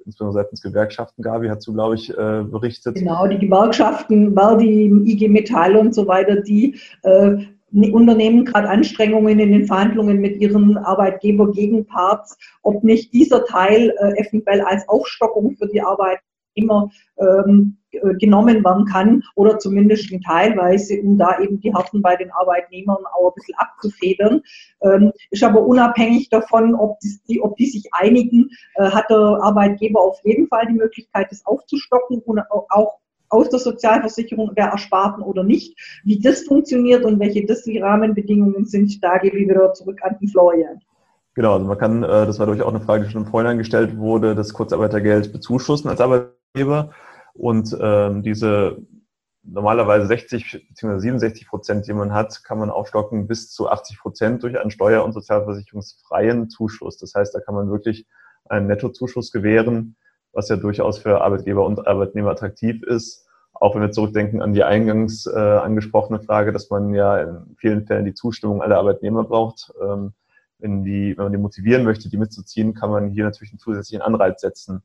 insbesondere seitens Gewerkschaften, Gabi hat so, glaube ich, äh, berichtet. Genau, die Gewerkschaften, Verdi, IG Metall und so weiter, die äh, unternehmen gerade Anstrengungen in den Verhandlungen mit ihren Arbeitgeber-Gegenparts, ob nicht dieser Teil äh, eventuell als Aufstockung für die Arbeitnehmer ähm, äh, genommen werden kann oder zumindest teilweise, um da eben die Harten bei den Arbeitnehmern auch ein bisschen abzufedern. Ähm, ist aber unabhängig davon, ob die, ob die sich einigen, äh, hat der Arbeitgeber auf jeden Fall die Möglichkeit, das aufzustocken und auch aus der Sozialversicherung der Ersparten oder nicht. Wie das funktioniert und welche das die Rahmenbedingungen sind, da gebe ich wieder zurück an den Florian. Genau, also man kann, äh, das war durch auch eine Frage, die schon im Vorhinein gestellt wurde, das Kurzarbeitergeld bezuschussen als Arbeitgeber. Und ähm, diese normalerweise 60 bzw. 67 Prozent, die man hat, kann man aufstocken bis zu 80 Prozent durch einen steuer- und sozialversicherungsfreien Zuschuss. Das heißt, da kann man wirklich einen Nettozuschuss gewähren, was ja durchaus für Arbeitgeber und Arbeitnehmer attraktiv ist. Auch wenn wir zurückdenken an die eingangs äh, angesprochene Frage, dass man ja in vielen Fällen die Zustimmung aller Arbeitnehmer braucht. Ähm, wenn, die, wenn man die motivieren möchte, die mitzuziehen, kann man hier natürlich einen zusätzlichen Anreiz setzen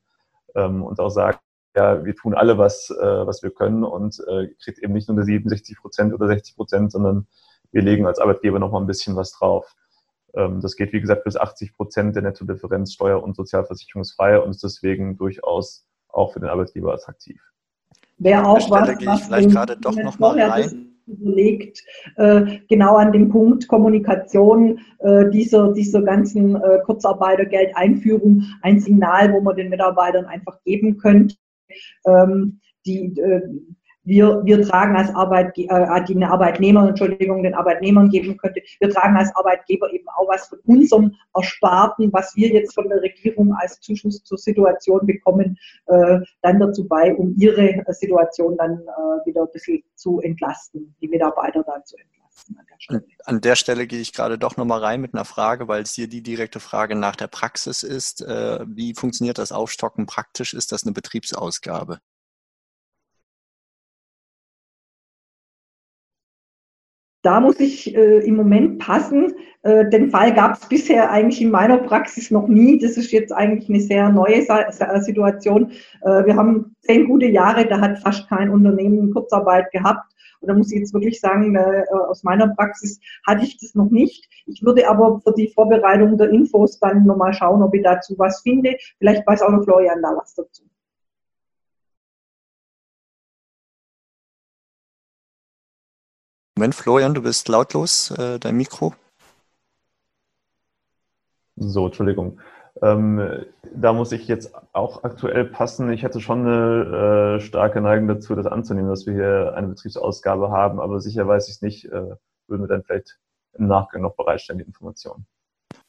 ähm, und auch sagen, ja, wir tun alle was, äh, was wir können und äh, kriegt eben nicht nur 67 Prozent oder 60 Prozent, sondern wir legen als Arbeitgeber noch mal ein bisschen was drauf. Ähm, das geht, wie gesagt, bis 80 Prozent der Nettodifferenz steuer- und sozialversicherungsfrei und ist deswegen durchaus auch für den Arbeitgeber attraktiv. Wäre auch was, gehe ich vielleicht gerade doch noch mal rein überlegt, äh, genau an dem Punkt Kommunikation äh, dieser, dieser ganzen äh, Kurzarbeitergeldeinführung ein Signal, wo man den Mitarbeitern einfach geben könnte, ähm, die, äh, wir, wir tragen als Arbeitgeber, äh, die eine Arbeitnehmer, Entschuldigung, den Arbeitnehmern geben könnte, wir tragen als Arbeitgeber eben auch was von unserem Ersparten, was wir jetzt von der Regierung als Zuschuss zur Situation bekommen, äh, dann dazu bei, um ihre Situation dann äh, wieder ein bisschen zu entlasten, die Mitarbeiter dann zu entlasten. An, an der Stelle gehe ich gerade doch nochmal rein mit einer Frage, weil es hier die direkte Frage nach der Praxis ist. Äh, wie funktioniert das Aufstocken praktisch? Ist das eine Betriebsausgabe? Da muss ich äh, im Moment passen. Äh, den Fall gab es bisher eigentlich in meiner Praxis noch nie. Das ist jetzt eigentlich eine sehr neue Sa Situation. Äh, wir haben zehn gute Jahre, da hat fast kein Unternehmen Kurzarbeit gehabt. Und da muss ich jetzt wirklich sagen, äh, aus meiner Praxis hatte ich das noch nicht. Ich würde aber für die Vorbereitung der Infos dann nochmal schauen, ob ich dazu was finde. Vielleicht weiß auch noch Florian da was dazu. Moment, Florian, du bist lautlos, äh, dein Mikro. So, Entschuldigung. Ähm, da muss ich jetzt auch aktuell passen. Ich hätte schon eine äh, starke Neigung dazu, das anzunehmen, dass wir hier eine Betriebsausgabe haben, aber sicher weiß ich es nicht. Äh, würden wir dann vielleicht im Nachgang noch bereitstellen, die Informationen.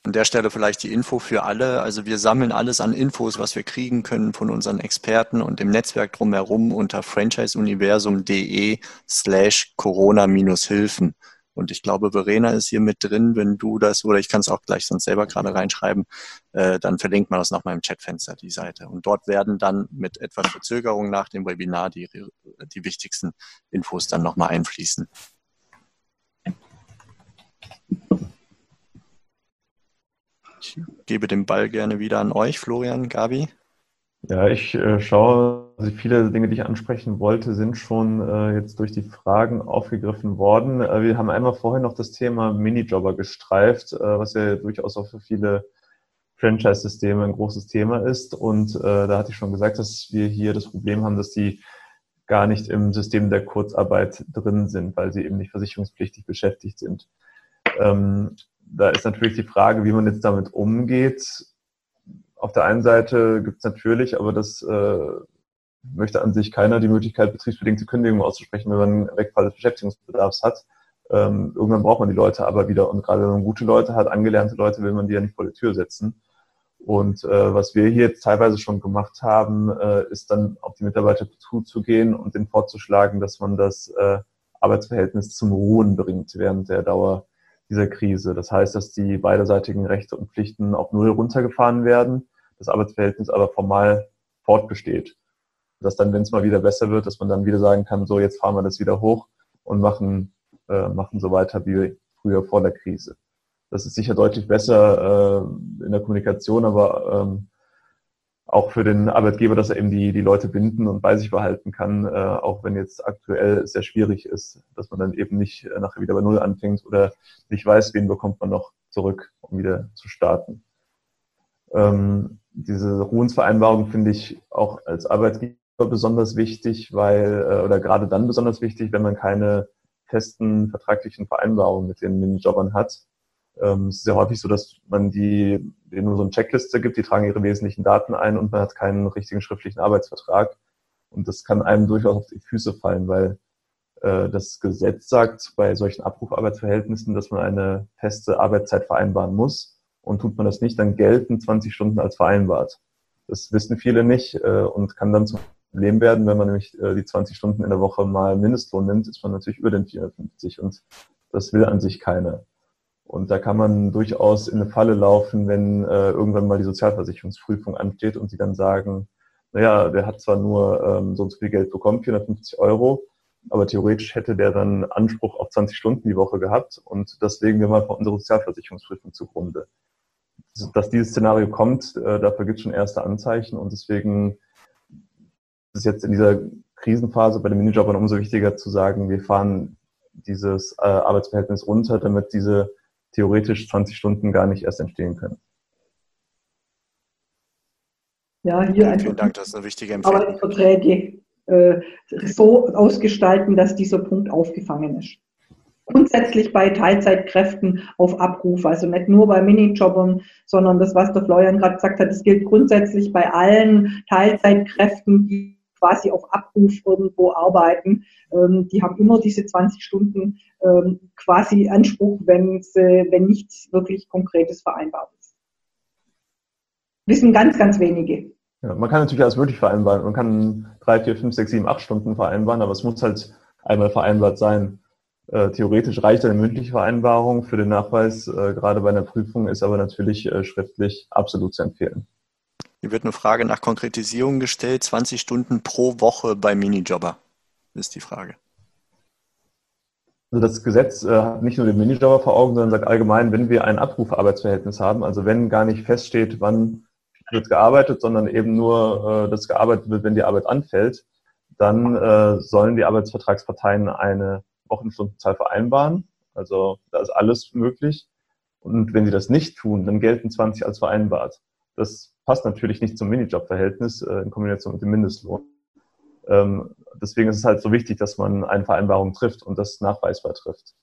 An der Stelle vielleicht die Info für alle. Also wir sammeln alles an Infos, was wir kriegen können von unseren Experten und im Netzwerk drumherum unter franchiseuniversum.de slash Corona-Hilfen. Und ich glaube, Verena ist hier mit drin, wenn du das, oder ich kann es auch gleich sonst selber gerade reinschreiben, äh, dann verlinkt man das nochmal im Chatfenster, die Seite. Und dort werden dann mit etwas Verzögerung nach dem Webinar die, die wichtigsten Infos dann nochmal einfließen. Ich gebe den Ball gerne wieder an euch, Florian, Gabi. Ja, ich äh, schaue, also viele Dinge, die ich ansprechen wollte, sind schon äh, jetzt durch die Fragen aufgegriffen worden. Äh, wir haben einmal vorher noch das Thema Minijobber gestreift, äh, was ja durchaus auch für viele Franchise-Systeme ein großes Thema ist. Und äh, da hatte ich schon gesagt, dass wir hier das Problem haben, dass die gar nicht im System der Kurzarbeit drin sind, weil sie eben nicht versicherungspflichtig beschäftigt sind. Ähm, da ist natürlich die Frage, wie man jetzt damit umgeht auf der einen Seite gibt es natürlich, aber das äh, möchte an sich keiner die Möglichkeit, betriebsbedingte Kündigungen auszusprechen, wenn man Wegfall des Beschäftigungsbedarfs hat. Ähm, irgendwann braucht man die Leute aber wieder. Und gerade wenn man gute Leute hat, angelernte Leute, will man die ja nicht vor die Tür setzen. Und äh, was wir hier jetzt teilweise schon gemacht haben, äh, ist dann auf die Mitarbeiter zuzugehen und denen vorzuschlagen, dass man das äh, Arbeitsverhältnis zum Ruhen bringt während der Dauer dieser Krise. Das heißt, dass die beiderseitigen Rechte und Pflichten auf Null runtergefahren werden, das Arbeitsverhältnis aber formal fortbesteht. Dass dann, wenn es mal wieder besser wird, dass man dann wieder sagen kann, so jetzt fahren wir das wieder hoch und machen, äh, machen so weiter wie früher vor der Krise. Das ist sicher deutlich besser äh, in der Kommunikation, aber ähm, auch für den Arbeitgeber, dass er eben die, die Leute binden und bei sich behalten kann, äh, auch wenn jetzt aktuell sehr schwierig ist, dass man dann eben nicht äh, nachher wieder bei Null anfängt oder nicht weiß, wen bekommt man noch zurück, um wieder zu starten. Ähm, diese Ruhensvereinbarung finde ich auch als Arbeitgeber besonders wichtig, weil, äh, oder gerade dann besonders wichtig, wenn man keine festen vertraglichen Vereinbarungen mit den Minijobbern hat, ähm, es ist sehr häufig so, dass man die, denen nur so eine Checkliste gibt, die tragen ihre wesentlichen Daten ein und man hat keinen richtigen schriftlichen Arbeitsvertrag. Und das kann einem durchaus auf die Füße fallen, weil äh, das Gesetz sagt bei solchen Abrufarbeitsverhältnissen, dass man eine feste Arbeitszeit vereinbaren muss. Und tut man das nicht, dann gelten 20 Stunden als vereinbart. Das wissen viele nicht äh, und kann dann zum Problem werden, wenn man nämlich äh, die 20 Stunden in der Woche mal Mindestlohn nimmt, ist man natürlich über den 450 und das will an sich keiner. Und da kann man durchaus in eine Falle laufen, wenn äh, irgendwann mal die Sozialversicherungsprüfung ansteht und sie dann sagen, naja, der hat zwar nur ähm, so und so viel Geld bekommen, 450 Euro, aber theoretisch hätte der dann Anspruch auf 20 Stunden die Woche gehabt und das legen wir mal vor unserer Sozialversicherungsprüfung zugrunde. Dass dieses Szenario kommt, äh, dafür gibt es schon erste Anzeichen und deswegen ist jetzt in dieser Krisenphase bei den Minijobbern umso wichtiger zu sagen, wir fahren dieses äh, Arbeitsverhältnis runter, damit diese theoretisch 20 Stunden gar nicht erst entstehen können. Ja, hier Vielen Dank, das ist eine wichtige Empfehlung. Arbeitsverträge äh, so ausgestalten, dass dieser Punkt aufgefangen ist. Grundsätzlich bei Teilzeitkräften auf Abruf, also nicht nur bei Minijobbern, sondern das, was der Florian gerade gesagt hat, das gilt grundsätzlich bei allen Teilzeitkräften, die quasi auf Abruf irgendwo arbeiten. Ähm, die haben immer diese 20 Stunden ähm, quasi Anspruch, wenn, sie, wenn nichts wirklich Konkretes vereinbart ist. Wissen ganz, ganz wenige. Ja, man kann natürlich alles möglich vereinbaren. Man kann drei, vier, fünf, sechs, sieben, acht Stunden vereinbaren, aber es muss halt einmal vereinbart sein. Äh, theoretisch reicht eine mündliche Vereinbarung für den Nachweis, äh, gerade bei einer Prüfung, ist aber natürlich äh, schriftlich absolut zu empfehlen. Hier wird eine Frage nach Konkretisierung gestellt. 20 Stunden pro Woche bei Minijobber ist die Frage. Also das Gesetz äh, hat nicht nur den Minijobber vor Augen, sondern sagt allgemein, wenn wir ein Abrufarbeitsverhältnis haben, also wenn gar nicht feststeht, wann wird gearbeitet, sondern eben nur äh, das gearbeitet wird, wenn die Arbeit anfällt, dann äh, sollen die Arbeitsvertragsparteien eine Wochenstundenzahl vereinbaren. Also da ist alles möglich. Und wenn sie das nicht tun, dann gelten 20 als vereinbart. Das passt natürlich nicht zum Minijob-Verhältnis äh, in Kombination mit dem Mindestlohn. Ähm, deswegen ist es halt so wichtig, dass man eine Vereinbarung trifft und das nachweisbar trifft.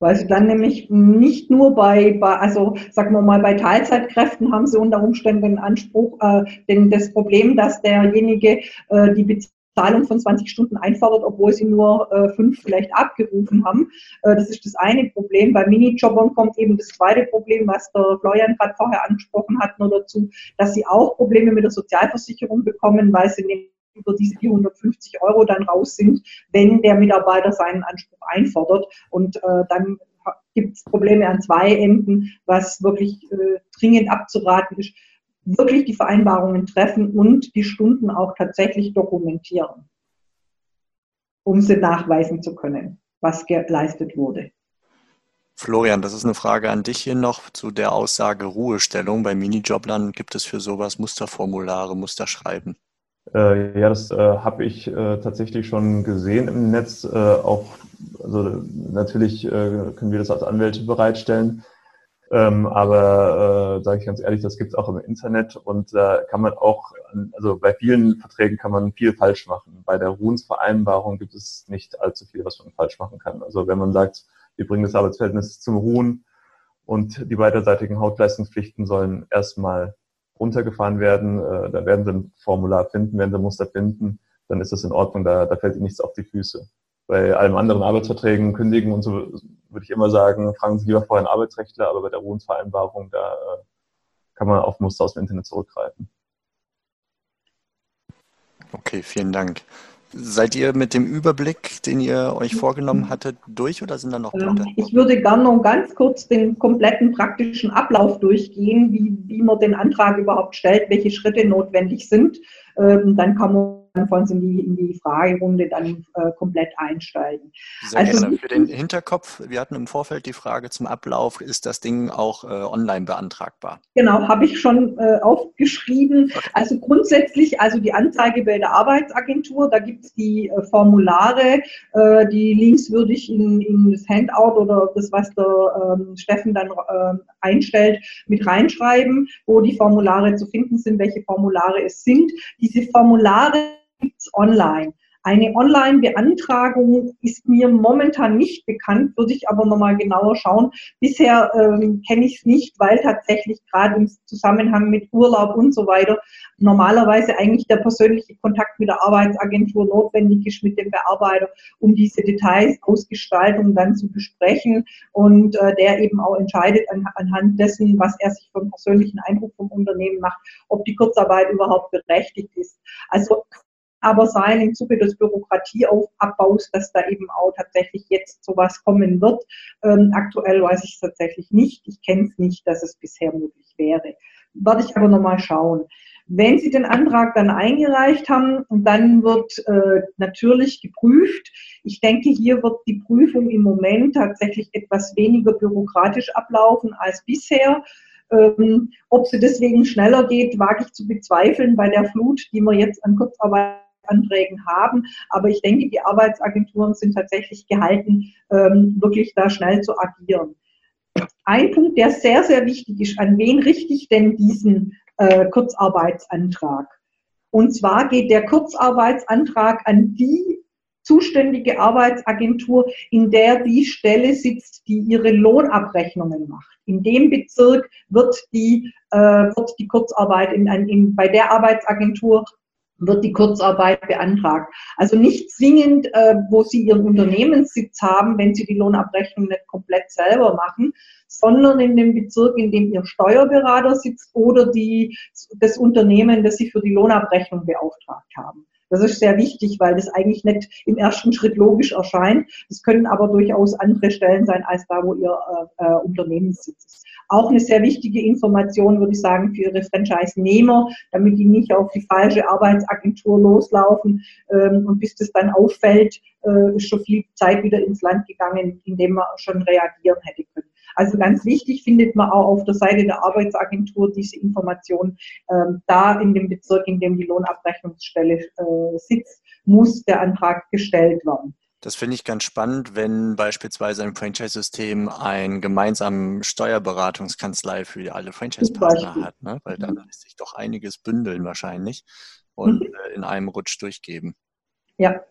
Weil sie dann nämlich nicht nur bei, bei, also sagen wir mal, bei Teilzeitkräften haben sie unter Umständen den Anspruch, äh, denn das Problem, dass derjenige äh, die Beziehung Zahlung von 20 Stunden einfordert, obwohl sie nur äh, fünf vielleicht abgerufen haben. Äh, das ist das eine Problem. Bei Minijobbern kommt eben das zweite Problem, was der Florian gerade vorher angesprochen hat, nur dazu, dass sie auch Probleme mit der Sozialversicherung bekommen, weil sie nämlich über diese 450 Euro dann raus sind, wenn der Mitarbeiter seinen Anspruch einfordert. Und äh, dann gibt es Probleme an zwei Enden, was wirklich äh, dringend abzuraten ist wirklich die Vereinbarungen treffen und die Stunden auch tatsächlich dokumentieren, um sie nachweisen zu können, was geleistet wurde. Florian, das ist eine Frage an dich hier noch zu der Aussage Ruhestellung. Bei Minijoblern gibt es für sowas Musterformulare, Musterschreiben. Äh, ja, das äh, habe ich äh, tatsächlich schon gesehen im Netz. Äh, auch, also natürlich äh, können wir das als Anwälte bereitstellen. Ähm, aber äh, sage ich ganz ehrlich, das gibt es auch im Internet und da äh, kann man auch, also bei vielen Verträgen kann man viel falsch machen. Bei der Ruhensvereinbarung gibt es nicht allzu viel, was man falsch machen kann. Also wenn man sagt, wir bringen das Arbeitsverhältnis zum Ruhen und die beiderseitigen Hautleistungspflichten sollen erstmal runtergefahren werden. Äh, da werden Sie ein Formular finden, werden Sie Muster finden, dann ist das in Ordnung, da, da fällt Ihnen nichts auf die Füße. Bei allen anderen Arbeitsverträgen, Kündigen und so würde ich immer sagen, fragen Sie lieber vorher einen Arbeitsrechtler, aber bei der Ruhensvereinbarung, da äh, kann man auf Muster aus dem Internet zurückgreifen. Okay, vielen Dank. Seid ihr mit dem Überblick, den ihr euch vorgenommen hattet, durch oder sind da noch Punkte? Ich würde gerne noch ganz kurz den kompletten praktischen Ablauf durchgehen, wie, wie man den Antrag überhaupt stellt, welche Schritte notwendig sind. Ähm, dann kann man von in die, in die Fragerunde dann äh, komplett einsteigen. Sehr also, gerne. Für den Hinterkopf, wir hatten im Vorfeld die Frage zum Ablauf, ist das Ding auch äh, online beantragbar? Genau, habe ich schon äh, aufgeschrieben. Okay. Also grundsätzlich, also die Anzeige bei der Arbeitsagentur, da gibt es die äh, Formulare, äh, die Links würde ich in, in das Handout oder das, was der ähm, Steffen dann ähm, einstellt, mit reinschreiben, wo die Formulare zu finden sind, welche Formulare es sind. Diese Formulare gibt's online. Eine Online-Beantragung ist mir momentan nicht bekannt, würde ich aber nochmal genauer schauen. Bisher ähm, kenne ich es nicht, weil tatsächlich gerade im Zusammenhang mit Urlaub und so weiter normalerweise eigentlich der persönliche Kontakt mit der Arbeitsagentur notwendig ist mit dem Bearbeiter, um diese Details, Ausgestaltung dann zu besprechen und äh, der eben auch entscheidet an, anhand dessen, was er sich einen persönlichen Eindruck vom Unternehmen macht, ob die Kurzarbeit überhaupt berechtigt ist. Also aber sein im Zuge des Bürokratieabbaus, dass da eben auch tatsächlich jetzt sowas kommen wird. Ähm, aktuell weiß ich es tatsächlich nicht. Ich kenne es nicht, dass es bisher möglich wäre. Werde ich aber nochmal schauen. Wenn Sie den Antrag dann eingereicht haben, dann wird äh, natürlich geprüft. Ich denke, hier wird die Prüfung im Moment tatsächlich etwas weniger bürokratisch ablaufen als bisher. Ähm, ob sie deswegen schneller geht, wage ich zu bezweifeln bei der Flut, die wir jetzt an Kurzarbeit Anträgen haben. Aber ich denke, die Arbeitsagenturen sind tatsächlich gehalten, ähm, wirklich da schnell zu agieren. Ein Punkt, der sehr, sehr wichtig ist, an wen richte ich denn diesen äh, Kurzarbeitsantrag? Und zwar geht der Kurzarbeitsantrag an die zuständige Arbeitsagentur, in der die Stelle sitzt, die ihre Lohnabrechnungen macht. In dem Bezirk wird die, äh, wird die Kurzarbeit in, in, bei der Arbeitsagentur wird die Kurzarbeit beantragt. Also nicht zwingend, äh, wo Sie Ihren Unternehmenssitz haben, wenn Sie die Lohnabrechnung nicht komplett selber machen, sondern in dem Bezirk, in dem Ihr Steuerberater sitzt oder die, das Unternehmen, das Sie für die Lohnabrechnung beauftragt haben. Das ist sehr wichtig, weil das eigentlich nicht im ersten Schritt logisch erscheint. Das können aber durchaus andere Stellen sein als da, wo Ihr äh, äh Unternehmenssitz ist. Auch eine sehr wichtige Information, würde ich sagen, für Ihre Franchise-Nehmer, damit die nicht auf die falsche Arbeitsagentur loslaufen. Ähm, und bis das dann auffällt, äh, ist schon viel Zeit wieder ins Land gegangen, in dem man schon reagieren hätte können. Also ganz wichtig findet man auch auf der Seite der Arbeitsagentur diese Information. Ähm, da in dem Bezirk, in dem die Lohnabrechnungsstelle äh, sitzt, muss der Antrag gestellt werden. Das finde ich ganz spannend, wenn beispielsweise ein Franchise-System einen gemeinsamen Steuerberatungskanzlei für alle Franchise-Partner hat, ne? weil dann mhm. lässt sich doch einiges bündeln wahrscheinlich und mhm. Äh, in einem Rutsch durchgeben. Ja,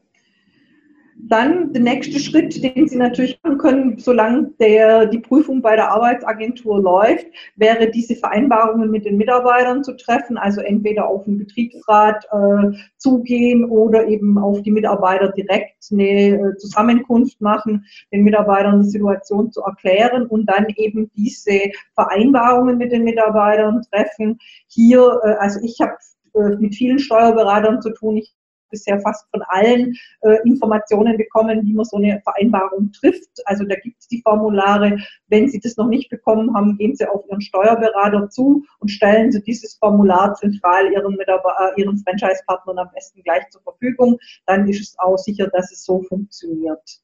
dann der nächste Schritt, den Sie natürlich machen können, solange der, die Prüfung bei der Arbeitsagentur läuft, wäre diese Vereinbarungen mit den Mitarbeitern zu treffen, also entweder auf den Betriebsrat äh, zugehen oder eben auf die Mitarbeiter direkt eine äh, Zusammenkunft machen, den Mitarbeitern die Situation zu erklären und dann eben diese Vereinbarungen mit den Mitarbeitern treffen. Hier, äh, also ich habe äh, mit vielen Steuerberatern zu tun. Ich bisher fast von allen äh, Informationen bekommen, wie man so eine Vereinbarung trifft. Also da gibt es die Formulare. Wenn Sie das noch nicht bekommen haben, gehen Sie auf Ihren Steuerberater zu und stellen Sie dieses Formular zentral Ihren, äh, Ihren Franchise-Partnern am besten gleich zur Verfügung. Dann ist es auch sicher, dass es so funktioniert.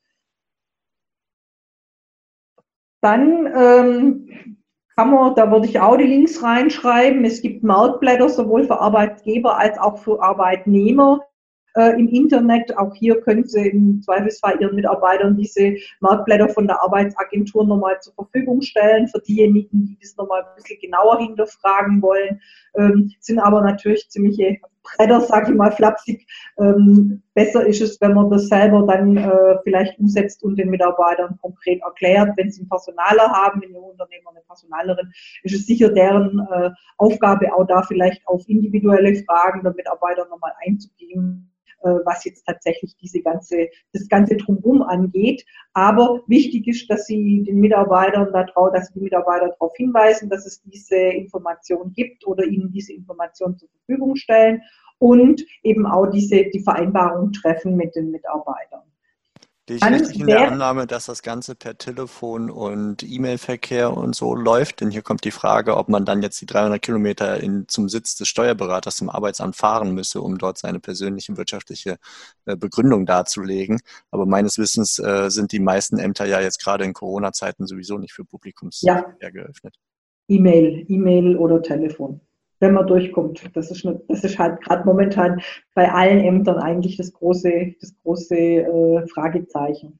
Dann ähm, kann man, da würde ich auch die Links reinschreiben. Es gibt Marktblätter sowohl für Arbeitgeber als auch für Arbeitnehmer äh, im Internet. Auch hier können Sie im Zweifelsfall Ihren Mitarbeitern diese Marktblätter von der Arbeitsagentur nochmal zur Verfügung stellen. Für diejenigen, die das nochmal ein bisschen genauer hinterfragen wollen, ähm, sind aber natürlich ziemliche Bretter, sage ich mal flapsig. Ähm, besser ist es, wenn man das selber dann äh, vielleicht umsetzt und den Mitarbeitern konkret erklärt. Wenn sie einen Personaler haben, wenn ihr Unternehmer eine Personalerin, ist es sicher deren äh, Aufgabe, auch da vielleicht auf individuelle Fragen der Mitarbeiter nochmal einzugehen was jetzt tatsächlich diese ganze, das ganze Drumherum angeht. Aber wichtig ist, dass Sie den Mitarbeitern darauf, dass die Mitarbeiter darauf hinweisen, dass es diese Information gibt oder ihnen diese Information zur Verfügung stellen und eben auch diese, die Vereinbarung treffen mit den Mitarbeitern. Gehe ich richtig in der Annahme, dass das Ganze per Telefon und E-Mail-Verkehr und so läuft? Denn hier kommt die Frage, ob man dann jetzt die 300 Kilometer in, zum Sitz des Steuerberaters zum Arbeitsamt fahren müsse, um dort seine persönliche wirtschaftliche äh, Begründung darzulegen. Aber meines Wissens äh, sind die meisten Ämter ja jetzt gerade in Corona-Zeiten sowieso nicht für Publikumsverkehr ja. geöffnet. E-Mail, E-Mail oder Telefon wenn man durchkommt. Das ist, eine, das ist halt gerade momentan bei allen Ämtern eigentlich das große, das große äh, Fragezeichen.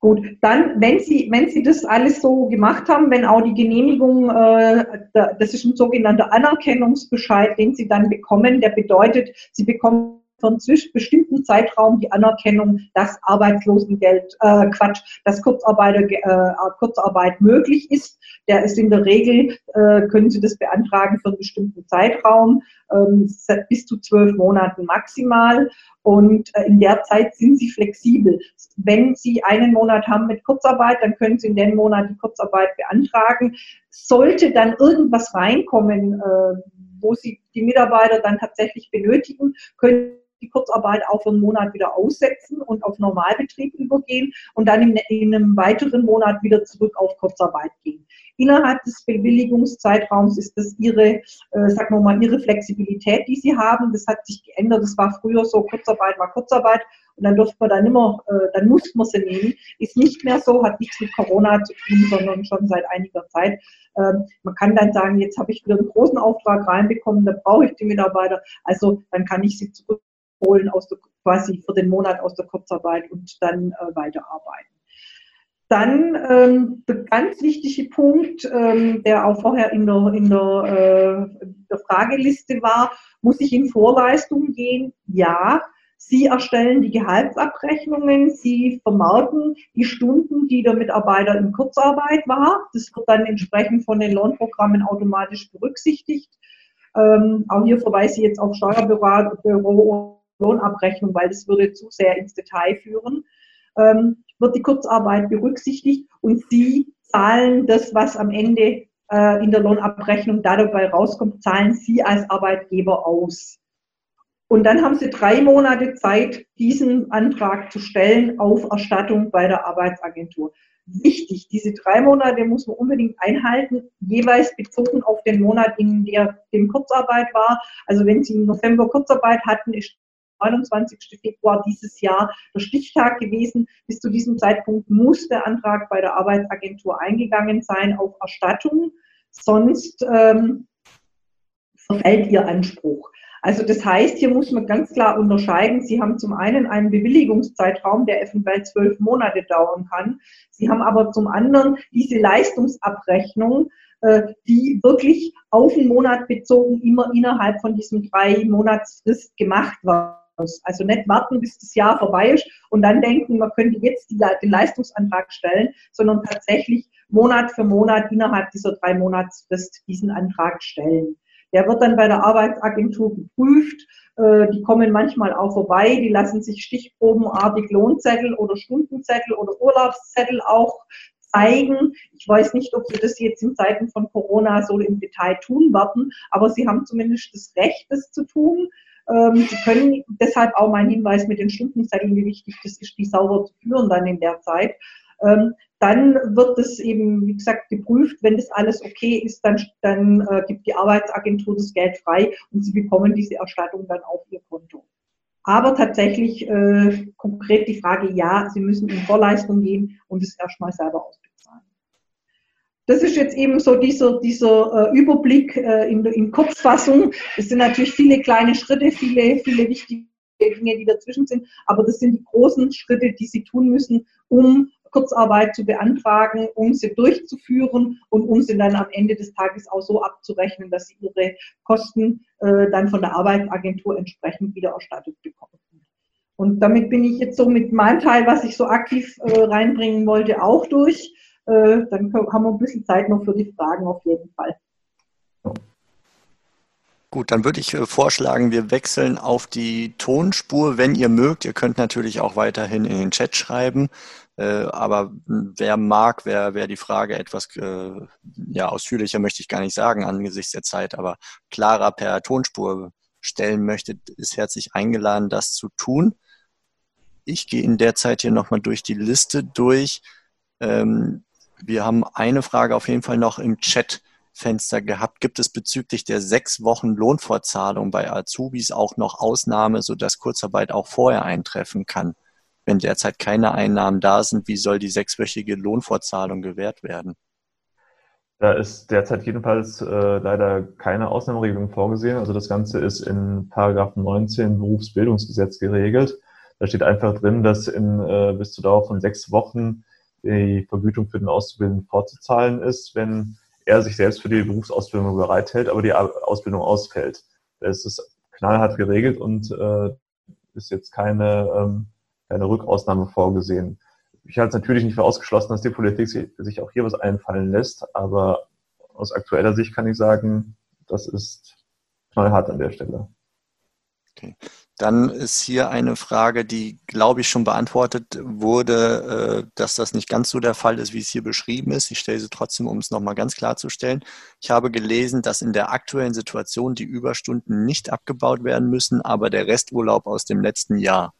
Gut, dann, wenn Sie, wenn Sie das alles so gemacht haben, wenn auch die Genehmigung, äh, das ist ein sogenannter Anerkennungsbescheid, den Sie dann bekommen, der bedeutet, Sie bekommen für einen bestimmten Zeitraum die Anerkennung, dass Arbeitslosengeld, äh, Quatsch, dass Kurzarbeiter, äh, Kurzarbeit möglich ist. Der ist in der Regel, äh, können Sie das beantragen für einen bestimmten Zeitraum, ähm, bis zu zwölf Monaten maximal. Und äh, in der Zeit sind Sie flexibel. Wenn Sie einen Monat haben mit Kurzarbeit, dann können Sie in dem Monat die Kurzarbeit beantragen. Sollte dann irgendwas reinkommen, äh, wo Sie die Mitarbeiter dann tatsächlich benötigen, können die Kurzarbeit auch für einen Monat wieder aussetzen und auf Normalbetrieb übergehen und dann in, in einem weiteren Monat wieder zurück auf Kurzarbeit gehen. Innerhalb des Bewilligungszeitraums ist das ihre, äh, sagen wir mal, ihre Flexibilität, die sie haben. Das hat sich geändert. Das war früher so, Kurzarbeit war Kurzarbeit und dann durfte man dann immer, äh, dann musste man sie nehmen. Ist nicht mehr so, hat nichts mit Corona zu tun, sondern schon seit einiger Zeit. Ähm, man kann dann sagen, jetzt habe ich wieder einen großen Auftrag reinbekommen, da brauche ich die Mitarbeiter, also dann kann ich sie zurückholen aus der, quasi für den Monat aus der Kurzarbeit und dann äh, weiterarbeiten. Dann ähm, der ganz wichtige Punkt, ähm, der auch vorher in der, in der, äh, der Frageliste war, muss ich in Vorleistung gehen? Ja. Sie erstellen die Gehaltsabrechnungen, Sie vermarkten die Stunden, die der Mitarbeiter in Kurzarbeit war. Das wird dann entsprechend von den Lohnprogrammen automatisch berücksichtigt. Ähm, auch hier verweise ich jetzt auf Steuerbüro Lohnabrechnung, weil das würde zu sehr ins Detail führen. Ähm, wird die Kurzarbeit berücksichtigt und Sie zahlen das, was am Ende äh, in der Lohnabrechnung dabei rauskommt, zahlen Sie als Arbeitgeber aus. Und dann haben Sie drei Monate Zeit, diesen Antrag zu stellen auf Erstattung bei der Arbeitsagentur. Wichtig, diese drei Monate muss man unbedingt einhalten, jeweils bezogen auf den Monat, in dem Kurzarbeit war. Also wenn Sie im November Kurzarbeit hatten, ist 29. Februar dieses Jahr der Stichtag gewesen. Bis zu diesem Zeitpunkt muss der Antrag bei der Arbeitsagentur eingegangen sein auf Erstattung, sonst ähm, verfällt Ihr Anspruch. Also das heißt, hier muss man ganz klar unterscheiden. Sie haben zum einen einen Bewilligungszeitraum, der eventuell zwölf Monate dauern kann. Sie haben aber zum anderen diese Leistungsabrechnung, äh, die wirklich auf den Monat bezogen immer innerhalb von diesem drei Monatsfrist gemacht wird. Also nicht warten, bis das Jahr vorbei ist und dann denken, man könnte jetzt den Leistungsantrag stellen, sondern tatsächlich Monat für Monat innerhalb dieser drei Monatsfrist diesen Antrag stellen. Der wird dann bei der Arbeitsagentur geprüft. Äh, die kommen manchmal auch vorbei, die lassen sich stichprobenartig Lohnzettel oder Stundenzettel oder Urlaubszettel auch zeigen. Ich weiß nicht, ob sie das jetzt in Zeiten von Corona so im Detail tun werden, aber sie haben zumindest das Recht, das zu tun. Ähm, sie können deshalb auch mein Hinweis mit den Stundenzetteln, wie wichtig das ist, die sauber zu führen dann in der Zeit. Ähm, dann wird es eben, wie gesagt, geprüft. Wenn das alles okay ist, dann, dann äh, gibt die Arbeitsagentur das Geld frei und Sie bekommen diese Erstattung dann auf Ihr Konto. Aber tatsächlich äh, konkret die Frage, ja, Sie müssen in Vorleistung gehen und es erstmal selber ausbezahlen. Das ist jetzt eben so dieser, dieser äh, Überblick äh, in, in Kurzfassung. Es sind natürlich viele kleine Schritte, viele, viele wichtige Dinge, die dazwischen sind, aber das sind die großen Schritte, die Sie tun müssen, um Kurzarbeit zu beantragen, um sie durchzuführen und um sie dann am Ende des Tages auch so abzurechnen, dass sie ihre Kosten äh, dann von der Arbeitsagentur entsprechend wieder erstattet bekommen. Und damit bin ich jetzt so mit meinem Teil, was ich so aktiv äh, reinbringen wollte, auch durch. Äh, dann haben wir ein bisschen Zeit noch für die Fragen auf jeden Fall. Gut, dann würde ich äh, vorschlagen, wir wechseln auf die Tonspur, wenn ihr mögt. Ihr könnt natürlich auch weiterhin in den Chat schreiben. Äh, aber wer mag, wer, wer die Frage etwas ja, ausführlicher möchte ich gar nicht sagen angesichts der Zeit, aber klarer per Tonspur stellen möchte, ist herzlich eingeladen, das zu tun. Ich gehe in der Zeit hier nochmal durch die Liste durch. Ähm, wir haben eine Frage auf jeden Fall noch im Chat Fenster gehabt. Gibt es bezüglich der sechs Wochen Lohnfortzahlung bei Azubis auch noch Ausnahme, sodass Kurzarbeit auch vorher eintreffen kann? Wenn derzeit keine Einnahmen da sind, wie soll die sechswöchige Lohnfortzahlung gewährt werden? Da ist derzeit jedenfalls äh, leider keine Ausnahmeregelung vorgesehen. Also das Ganze ist in Paragraph 19 Berufsbildungsgesetz geregelt. Da steht einfach drin, dass in äh, bis zur Dauer von sechs Wochen die Vergütung für den Auszubildenden vorzuzahlen ist, wenn er sich selbst für die Berufsausbildung bereithält, aber die Ausbildung ausfällt. Es ist knallhart geregelt und äh, ist jetzt keine, ähm, keine Rückausnahme vorgesehen. Ich halte es natürlich nicht für ausgeschlossen, dass die Politik sich auch hier was einfallen lässt, aber aus aktueller Sicht kann ich sagen, das ist knallhart an der Stelle. Okay. Dann ist hier eine Frage, die, glaube ich, schon beantwortet wurde, äh, dass das nicht ganz so der Fall ist, wie es hier beschrieben ist. Ich stelle sie trotzdem, um es nochmal ganz klarzustellen. Ich habe gelesen, dass in der aktuellen Situation die Überstunden nicht abgebaut werden müssen, aber der Resturlaub aus dem letzten Jahr.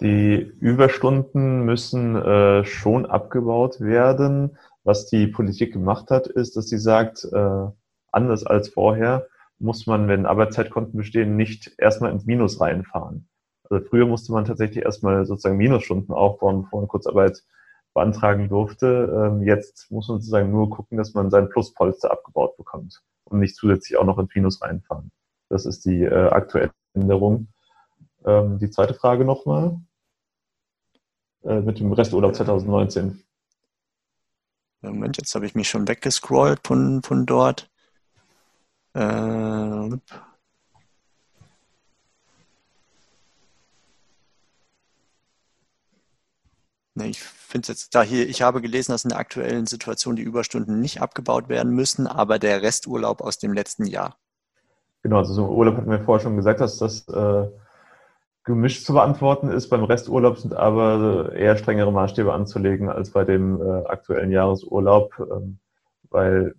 Die Überstunden müssen äh, schon abgebaut werden. Was die Politik gemacht hat, ist, dass sie sagt, äh, anders als vorher, muss man, wenn Arbeitszeitkonten bestehen, nicht erstmal ins Minus reinfahren. Also früher musste man tatsächlich erstmal sozusagen Minusstunden aufbauen, bevor man Kurzarbeit beantragen durfte. Ähm, jetzt muss man sozusagen nur gucken, dass man sein Pluspolster abgebaut bekommt und nicht zusätzlich auch noch ins Minus reinfahren. Das ist die äh, aktuelle Änderung. Ähm, die zweite Frage nochmal äh, mit dem Resturlaub 2019. Moment, jetzt habe ich mich schon weggescrollt von, von dort. Äh, ich finde jetzt da hier, ich habe gelesen, dass in der aktuellen Situation die Überstunden nicht abgebaut werden müssen, aber der Resturlaub aus dem letzten Jahr. Genau, also so Urlaub hatten wir vorher schon gesagt, dass das äh, gemischt zu beantworten ist. Beim Resturlaub sind aber eher strengere Maßstäbe anzulegen als bei dem äh, aktuellen Jahresurlaub, ähm, weil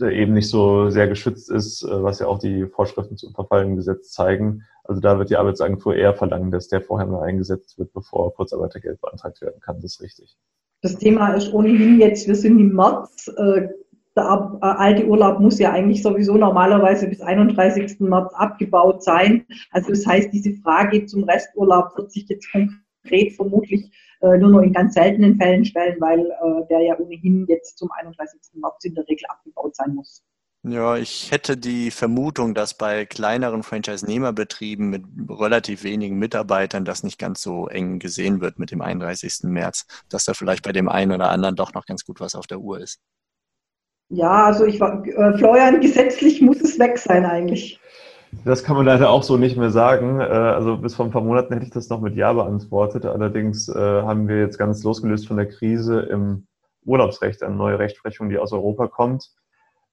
eben nicht so sehr geschützt ist, äh, was ja auch die Vorschriften zum Verfallen Gesetz zeigen. Also da wird die Arbeitsagentur eher verlangen, dass der vorher mal eingesetzt wird, bevor Kurzarbeitergeld beantragt werden kann. Das ist richtig. Das Thema ist ohnehin jetzt, wir sind im März. Äh, der äh, alte Urlaub muss ja eigentlich sowieso normalerweise bis 31. März abgebaut sein. Also das heißt, diese Frage zum Resturlaub wird sich jetzt konkret vermutlich äh, nur noch in ganz seltenen Fällen stellen, weil äh, der ja ohnehin jetzt zum 31. März in der Regel abgebaut sein muss. Ja, ich hätte die Vermutung, dass bei kleineren Franchise-Nehmerbetrieben mit relativ wenigen Mitarbeitern das nicht ganz so eng gesehen wird mit dem 31. März, dass da vielleicht bei dem einen oder anderen doch noch ganz gut was auf der Uhr ist. Ja, also ich war, äh, Florian, gesetzlich muss es weg sein eigentlich. Das kann man leider auch so nicht mehr sagen. Äh, also bis vor ein paar Monaten hätte ich das noch mit Ja beantwortet. Allerdings äh, haben wir jetzt ganz losgelöst von der Krise im Urlaubsrecht eine neue Rechtsprechung, die aus Europa kommt,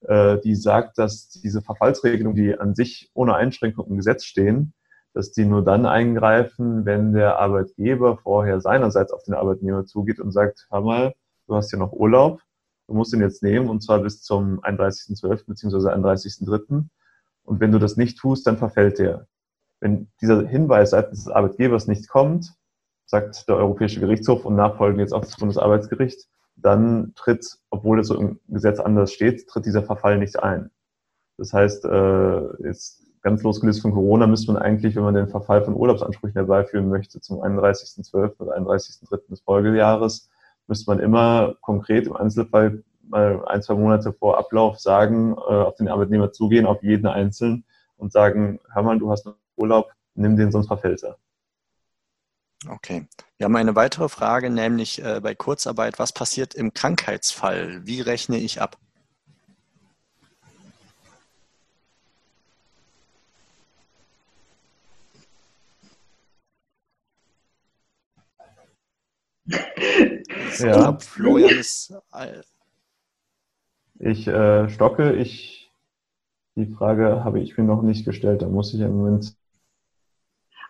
äh, die sagt, dass diese Verfallsregelungen, die an sich ohne Einschränkung im Gesetz stehen, dass die nur dann eingreifen, wenn der Arbeitgeber vorher seinerseits auf den Arbeitnehmer zugeht und sagt, hör mal, du hast ja noch Urlaub, du musst ihn jetzt nehmen und zwar bis zum 31.12. bzw. 31.03. Und wenn du das nicht tust, dann verfällt der. Wenn dieser Hinweis seitens des Arbeitgebers nicht kommt, sagt der Europäische Gerichtshof und nachfolgend jetzt auch das Bundesarbeitsgericht, dann tritt, obwohl es so im Gesetz anders steht, tritt dieser Verfall nicht ein. Das heißt, äh, jetzt ganz losgelöst von Corona müsste man eigentlich, wenn man den Verfall von Urlaubsansprüchen herbeiführen möchte, zum 31.12. oder 31.03. des Folgejahres, müsste man immer konkret im Einzelfall mal ein, zwei Monate vor Ablauf sagen, äh, auf den Arbeitnehmer zugehen, auf jeden einzeln und sagen, hör mal, du hast einen Urlaub, nimm den, sonst verfällt er. Okay. Wir haben eine weitere Frage, nämlich äh, bei Kurzarbeit, was passiert im Krankheitsfall? Wie rechne ich ab? [LAUGHS] Ja. Florian ist. Ich äh, stocke. Ich, die Frage habe ich mir noch nicht gestellt. Da muss ich im Moment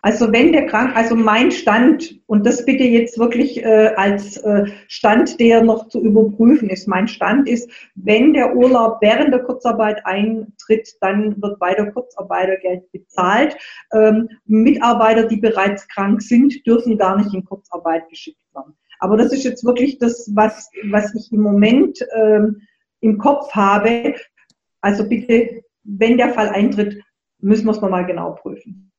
also wenn der Krank, also mein Stand, und das bitte jetzt wirklich äh, als äh, Stand, der noch zu überprüfen ist, mein Stand ist, wenn der Urlaub während der Kurzarbeit eintritt, dann wird weiter Kurzarbeitergeld bezahlt. Ähm, Mitarbeiter, die bereits krank sind, dürfen gar nicht in Kurzarbeit geschickt werden. Aber das ist jetzt wirklich das, was, was ich im Moment ähm, im Kopf habe. Also bitte, wenn der Fall eintritt, müssen wir es mal genau prüfen.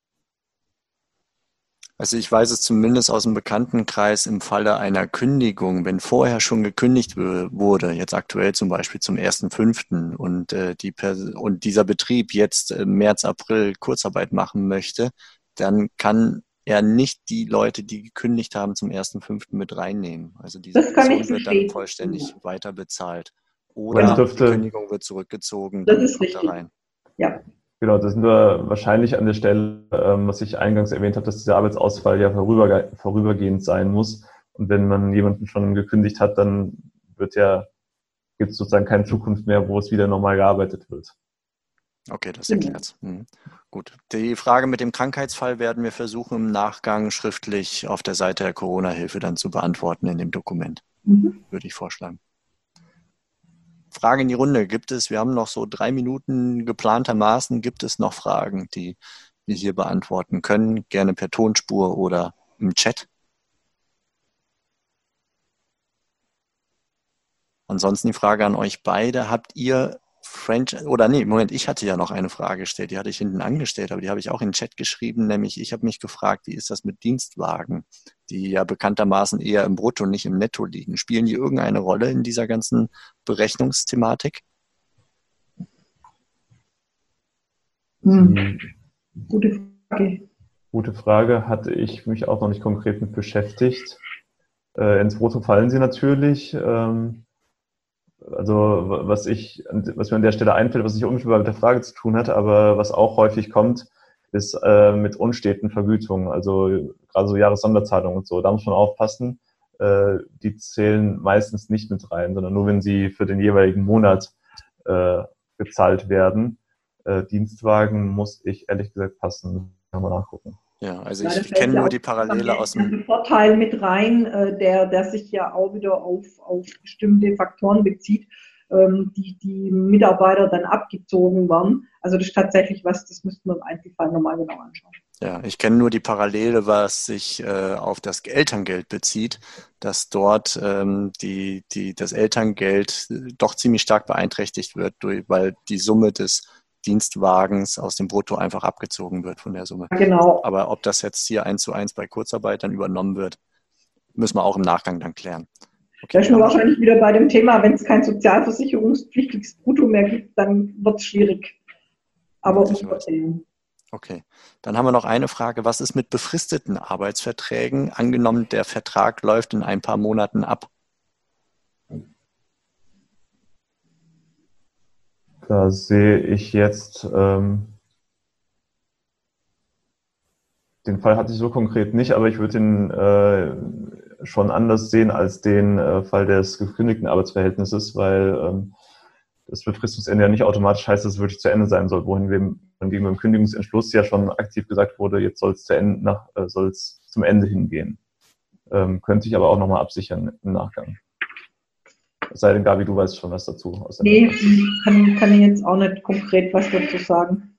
Also ich weiß es zumindest aus dem Bekanntenkreis im Falle einer Kündigung, wenn vorher schon gekündigt wurde, jetzt aktuell zum Beispiel zum 1.5. und, äh, die und dieser Betrieb jetzt im März, April Kurzarbeit machen möchte, dann kann er nicht die Leute, die gekündigt haben, zum 1.5. mit reinnehmen. Also diese das Person wird dann vollständig weiter bezahlt. Oder die Kündigung wird zurückgezogen. Das ist richtig. Da ja. Genau, da sind wir wahrscheinlich an der Stelle, ähm, was ich eingangs erwähnt habe, dass dieser Arbeitsausfall ja vorüberge vorübergehend sein muss. Und wenn man jemanden schon gekündigt hat, dann wird ja, gibt es sozusagen keine Zukunft mehr, wo es wieder normal gearbeitet wird. Okay, das erklärt mhm. Gut. Die Frage mit dem Krankheitsfall werden wir versuchen im Nachgang schriftlich auf der Seite der Corona-Hilfe dann zu beantworten in dem Dokument. Mhm. Würde ich vorschlagen. Frage in die Runde. Gibt es, wir haben noch so drei Minuten geplantermaßen, gibt es noch Fragen, die wir hier beantworten können? Gerne per Tonspur oder im Chat. Ansonsten die Frage an euch beide. Habt ihr Franchise, oder nee, Moment, ich hatte ja noch eine Frage gestellt, die hatte ich hinten angestellt, aber die habe ich auch in den Chat geschrieben, nämlich ich habe mich gefragt, wie ist das mit Dienstwagen, die ja bekanntermaßen eher im Brutto, nicht im Netto liegen. Spielen die irgendeine Rolle in dieser ganzen Berechnungsthematik? Hm. hm. Gute Frage. Gute Frage, hatte ich mich auch noch nicht konkret mit beschäftigt. Äh, ins Brutto fallen sie natürlich. Ähm, also was ich, was mir an der Stelle einfällt, was nicht unmittelbar mit der Frage zu tun hat, aber was auch häufig kommt, ist äh, mit unsteten Vergütungen, also gerade so Jahressonderzahlungen und so. Da muss man aufpassen. Äh, die zählen meistens nicht mit rein, sondern nur wenn sie für den jeweiligen Monat äh, gezahlt werden. Äh, Dienstwagen muss ich ehrlich gesagt passen. Man nachgucken. Ja, also ich, ich kenne nur die Parallele aus dem Vorteil mit rein, äh, der, der sich ja auch wieder auf, auf bestimmte Faktoren bezieht, ähm, die die Mitarbeiter dann abgezogen werden. Also das ist tatsächlich was, das müssten wir im Einzelfall nochmal genau anschauen. Ja, ich kenne nur die Parallele, was sich äh, auf das Elterngeld bezieht, dass dort ähm, die, die, das Elterngeld doch ziemlich stark beeinträchtigt wird, durch, weil die Summe des Dienstwagens aus dem Brutto einfach abgezogen wird von der Summe. Genau. Aber ob das jetzt hier eins zu eins bei Kurzarbeit dann übernommen wird, müssen wir auch im Nachgang dann klären. Okay, da sind wir wahrscheinlich wieder bei dem Thema, wenn es kein sozialversicherungspflichtiges Brutto mehr gibt, dann wird es schwierig. Aber Okay, dann haben wir noch eine Frage. Was ist mit befristeten Arbeitsverträgen? Angenommen, der Vertrag läuft in ein paar Monaten ab. Da sehe ich jetzt, ähm, den Fall hatte ich so konkret nicht, aber ich würde den äh, schon anders sehen als den äh, Fall des gekündigten Arbeitsverhältnisses, weil ähm, das Befristungsende ja nicht automatisch heißt, dass es wirklich zu Ende sein soll, wohin wir gegenüber dem Kündigungsentschluss ja schon aktiv gesagt wurde, jetzt soll es zu Ende, nach, äh, soll es zum Ende hingehen. Ähm, könnte ich aber auch nochmal absichern im Nachgang. Es sei denn, Gabi, du weißt schon was dazu. nee, kann, kann ich jetzt auch nicht konkret was dazu sagen.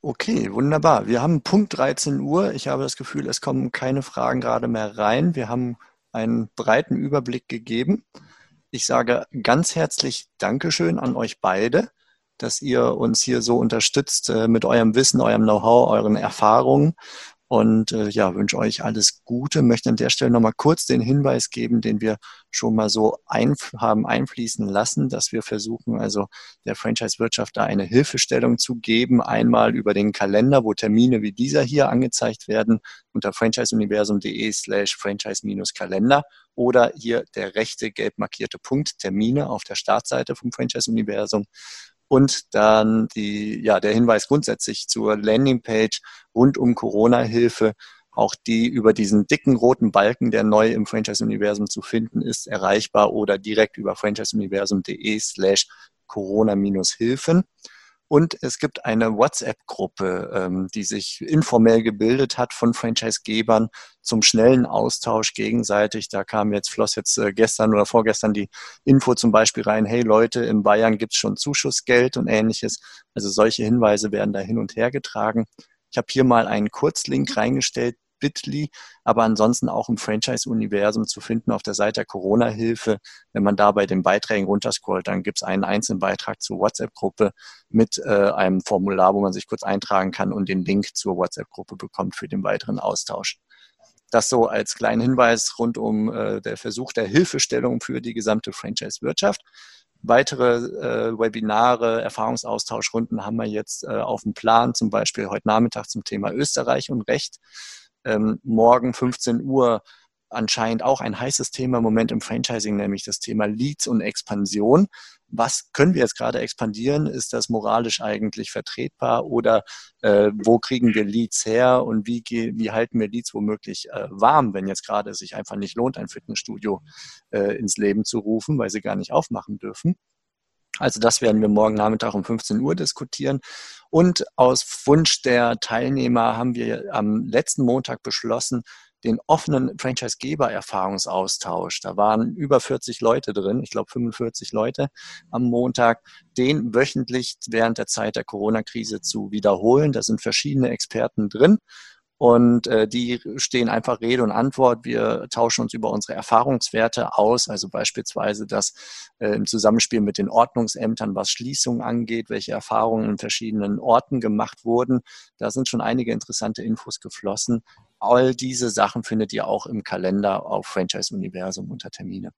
Okay, wunderbar. Wir haben Punkt 13 Uhr. Ich habe das Gefühl, es kommen keine Fragen gerade mehr rein. Wir haben einen breiten Überblick gegeben. Ich sage ganz herzlich Dankeschön an euch beide, dass ihr uns hier so unterstützt äh, mit eurem Wissen, eurem Know-how, euren Erfahrungen und äh, ja, wünsche euch alles Gute. Möchte an der Stelle nochmal kurz den Hinweis geben, den wir schon mal so ein, haben einfließen lassen, dass wir versuchen, also der Franchise-Wirtschaft da eine Hilfestellung zu geben. Einmal über den Kalender, wo Termine wie dieser hier angezeigt werden, unter franchiseuniversum.de slash franchise-kalender oder hier der rechte gelb markierte Punkt Termine auf der Startseite vom Franchise-Universum und dann die, ja, der Hinweis grundsätzlich zur Landingpage rund um Corona-Hilfe. Auch die über diesen dicken roten Balken, der neu im Franchise-Universum zu finden ist, erreichbar oder direkt über franchiseuniversum.de slash Corona-Hilfen. Und es gibt eine WhatsApp-Gruppe, ähm, die sich informell gebildet hat von Franchise-Gebern zum schnellen Austausch gegenseitig. Da kam jetzt, floss jetzt äh, gestern oder vorgestern die Info zum Beispiel rein, hey Leute, in Bayern gibt's schon Zuschussgeld und ähnliches. Also solche Hinweise werden da hin und her getragen. Ich habe hier mal einen Kurzlink reingestellt, Bitly, aber ansonsten auch im Franchise-Universum zu finden auf der Seite der Corona-Hilfe. Wenn man da bei den Beiträgen runterscrollt, dann gibt es einen einzelnen Beitrag zur WhatsApp-Gruppe mit äh, einem Formular, wo man sich kurz eintragen kann und den Link zur WhatsApp-Gruppe bekommt für den weiteren Austausch. Das so als kleinen Hinweis rund um äh, der Versuch der Hilfestellung für die gesamte Franchise-Wirtschaft. Weitere äh, Webinare, Erfahrungsaustauschrunden haben wir jetzt äh, auf dem Plan, zum Beispiel heute Nachmittag zum Thema Österreich und Recht ähm, morgen 15 Uhr anscheinend auch ein heißes Thema im Moment im Franchising, nämlich das Thema Leads und Expansion. Was können wir jetzt gerade expandieren? Ist das moralisch eigentlich vertretbar oder äh, wo kriegen wir Leads her und wie, wie halten wir Leads womöglich äh, warm, wenn jetzt gerade sich einfach nicht lohnt, ein Fitnessstudio äh, ins Leben zu rufen, weil sie gar nicht aufmachen dürfen? Also das werden wir morgen Nachmittag um 15 Uhr diskutieren. Und aus Wunsch der Teilnehmer haben wir am letzten Montag beschlossen, den offenen Franchise-Geber-Erfahrungsaustausch. Da waren über 40 Leute drin, ich glaube 45 Leute am Montag, den wöchentlich während der Zeit der Corona-Krise zu wiederholen. Da sind verschiedene Experten drin und äh, die stehen einfach Rede und Antwort. Wir tauschen uns über unsere Erfahrungswerte aus, also beispielsweise das äh, im Zusammenspiel mit den Ordnungsämtern, was Schließungen angeht, welche Erfahrungen in verschiedenen Orten gemacht wurden. Da sind schon einige interessante Infos geflossen. All diese Sachen findet ihr auch im Kalender auf Franchise Universum unter Termine.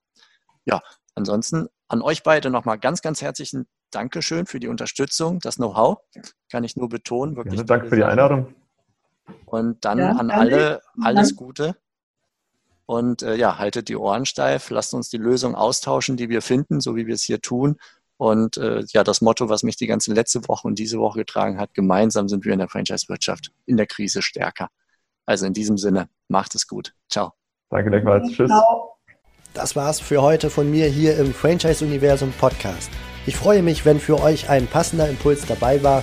Ja, ansonsten an euch beide nochmal ganz, ganz herzlichen Dankeschön für die Unterstützung, das Know-how. Kann ich nur betonen. Wirklich ja, danke für die Einladung. Und dann ja, an alle alles Gute. Und äh, ja, haltet die Ohren steif, lasst uns die Lösung austauschen, die wir finden, so wie wir es hier tun. Und äh, ja, das Motto, was mich die ganze letzte Woche und diese Woche getragen hat, gemeinsam sind wir in der Franchise-Wirtschaft in der Krise stärker. Also in diesem Sinne, macht es gut. Ciao. Danke gleichfalls. Tschüss. Das war's für heute von mir hier im Franchise-Universum Podcast. Ich freue mich, wenn für euch ein passender Impuls dabei war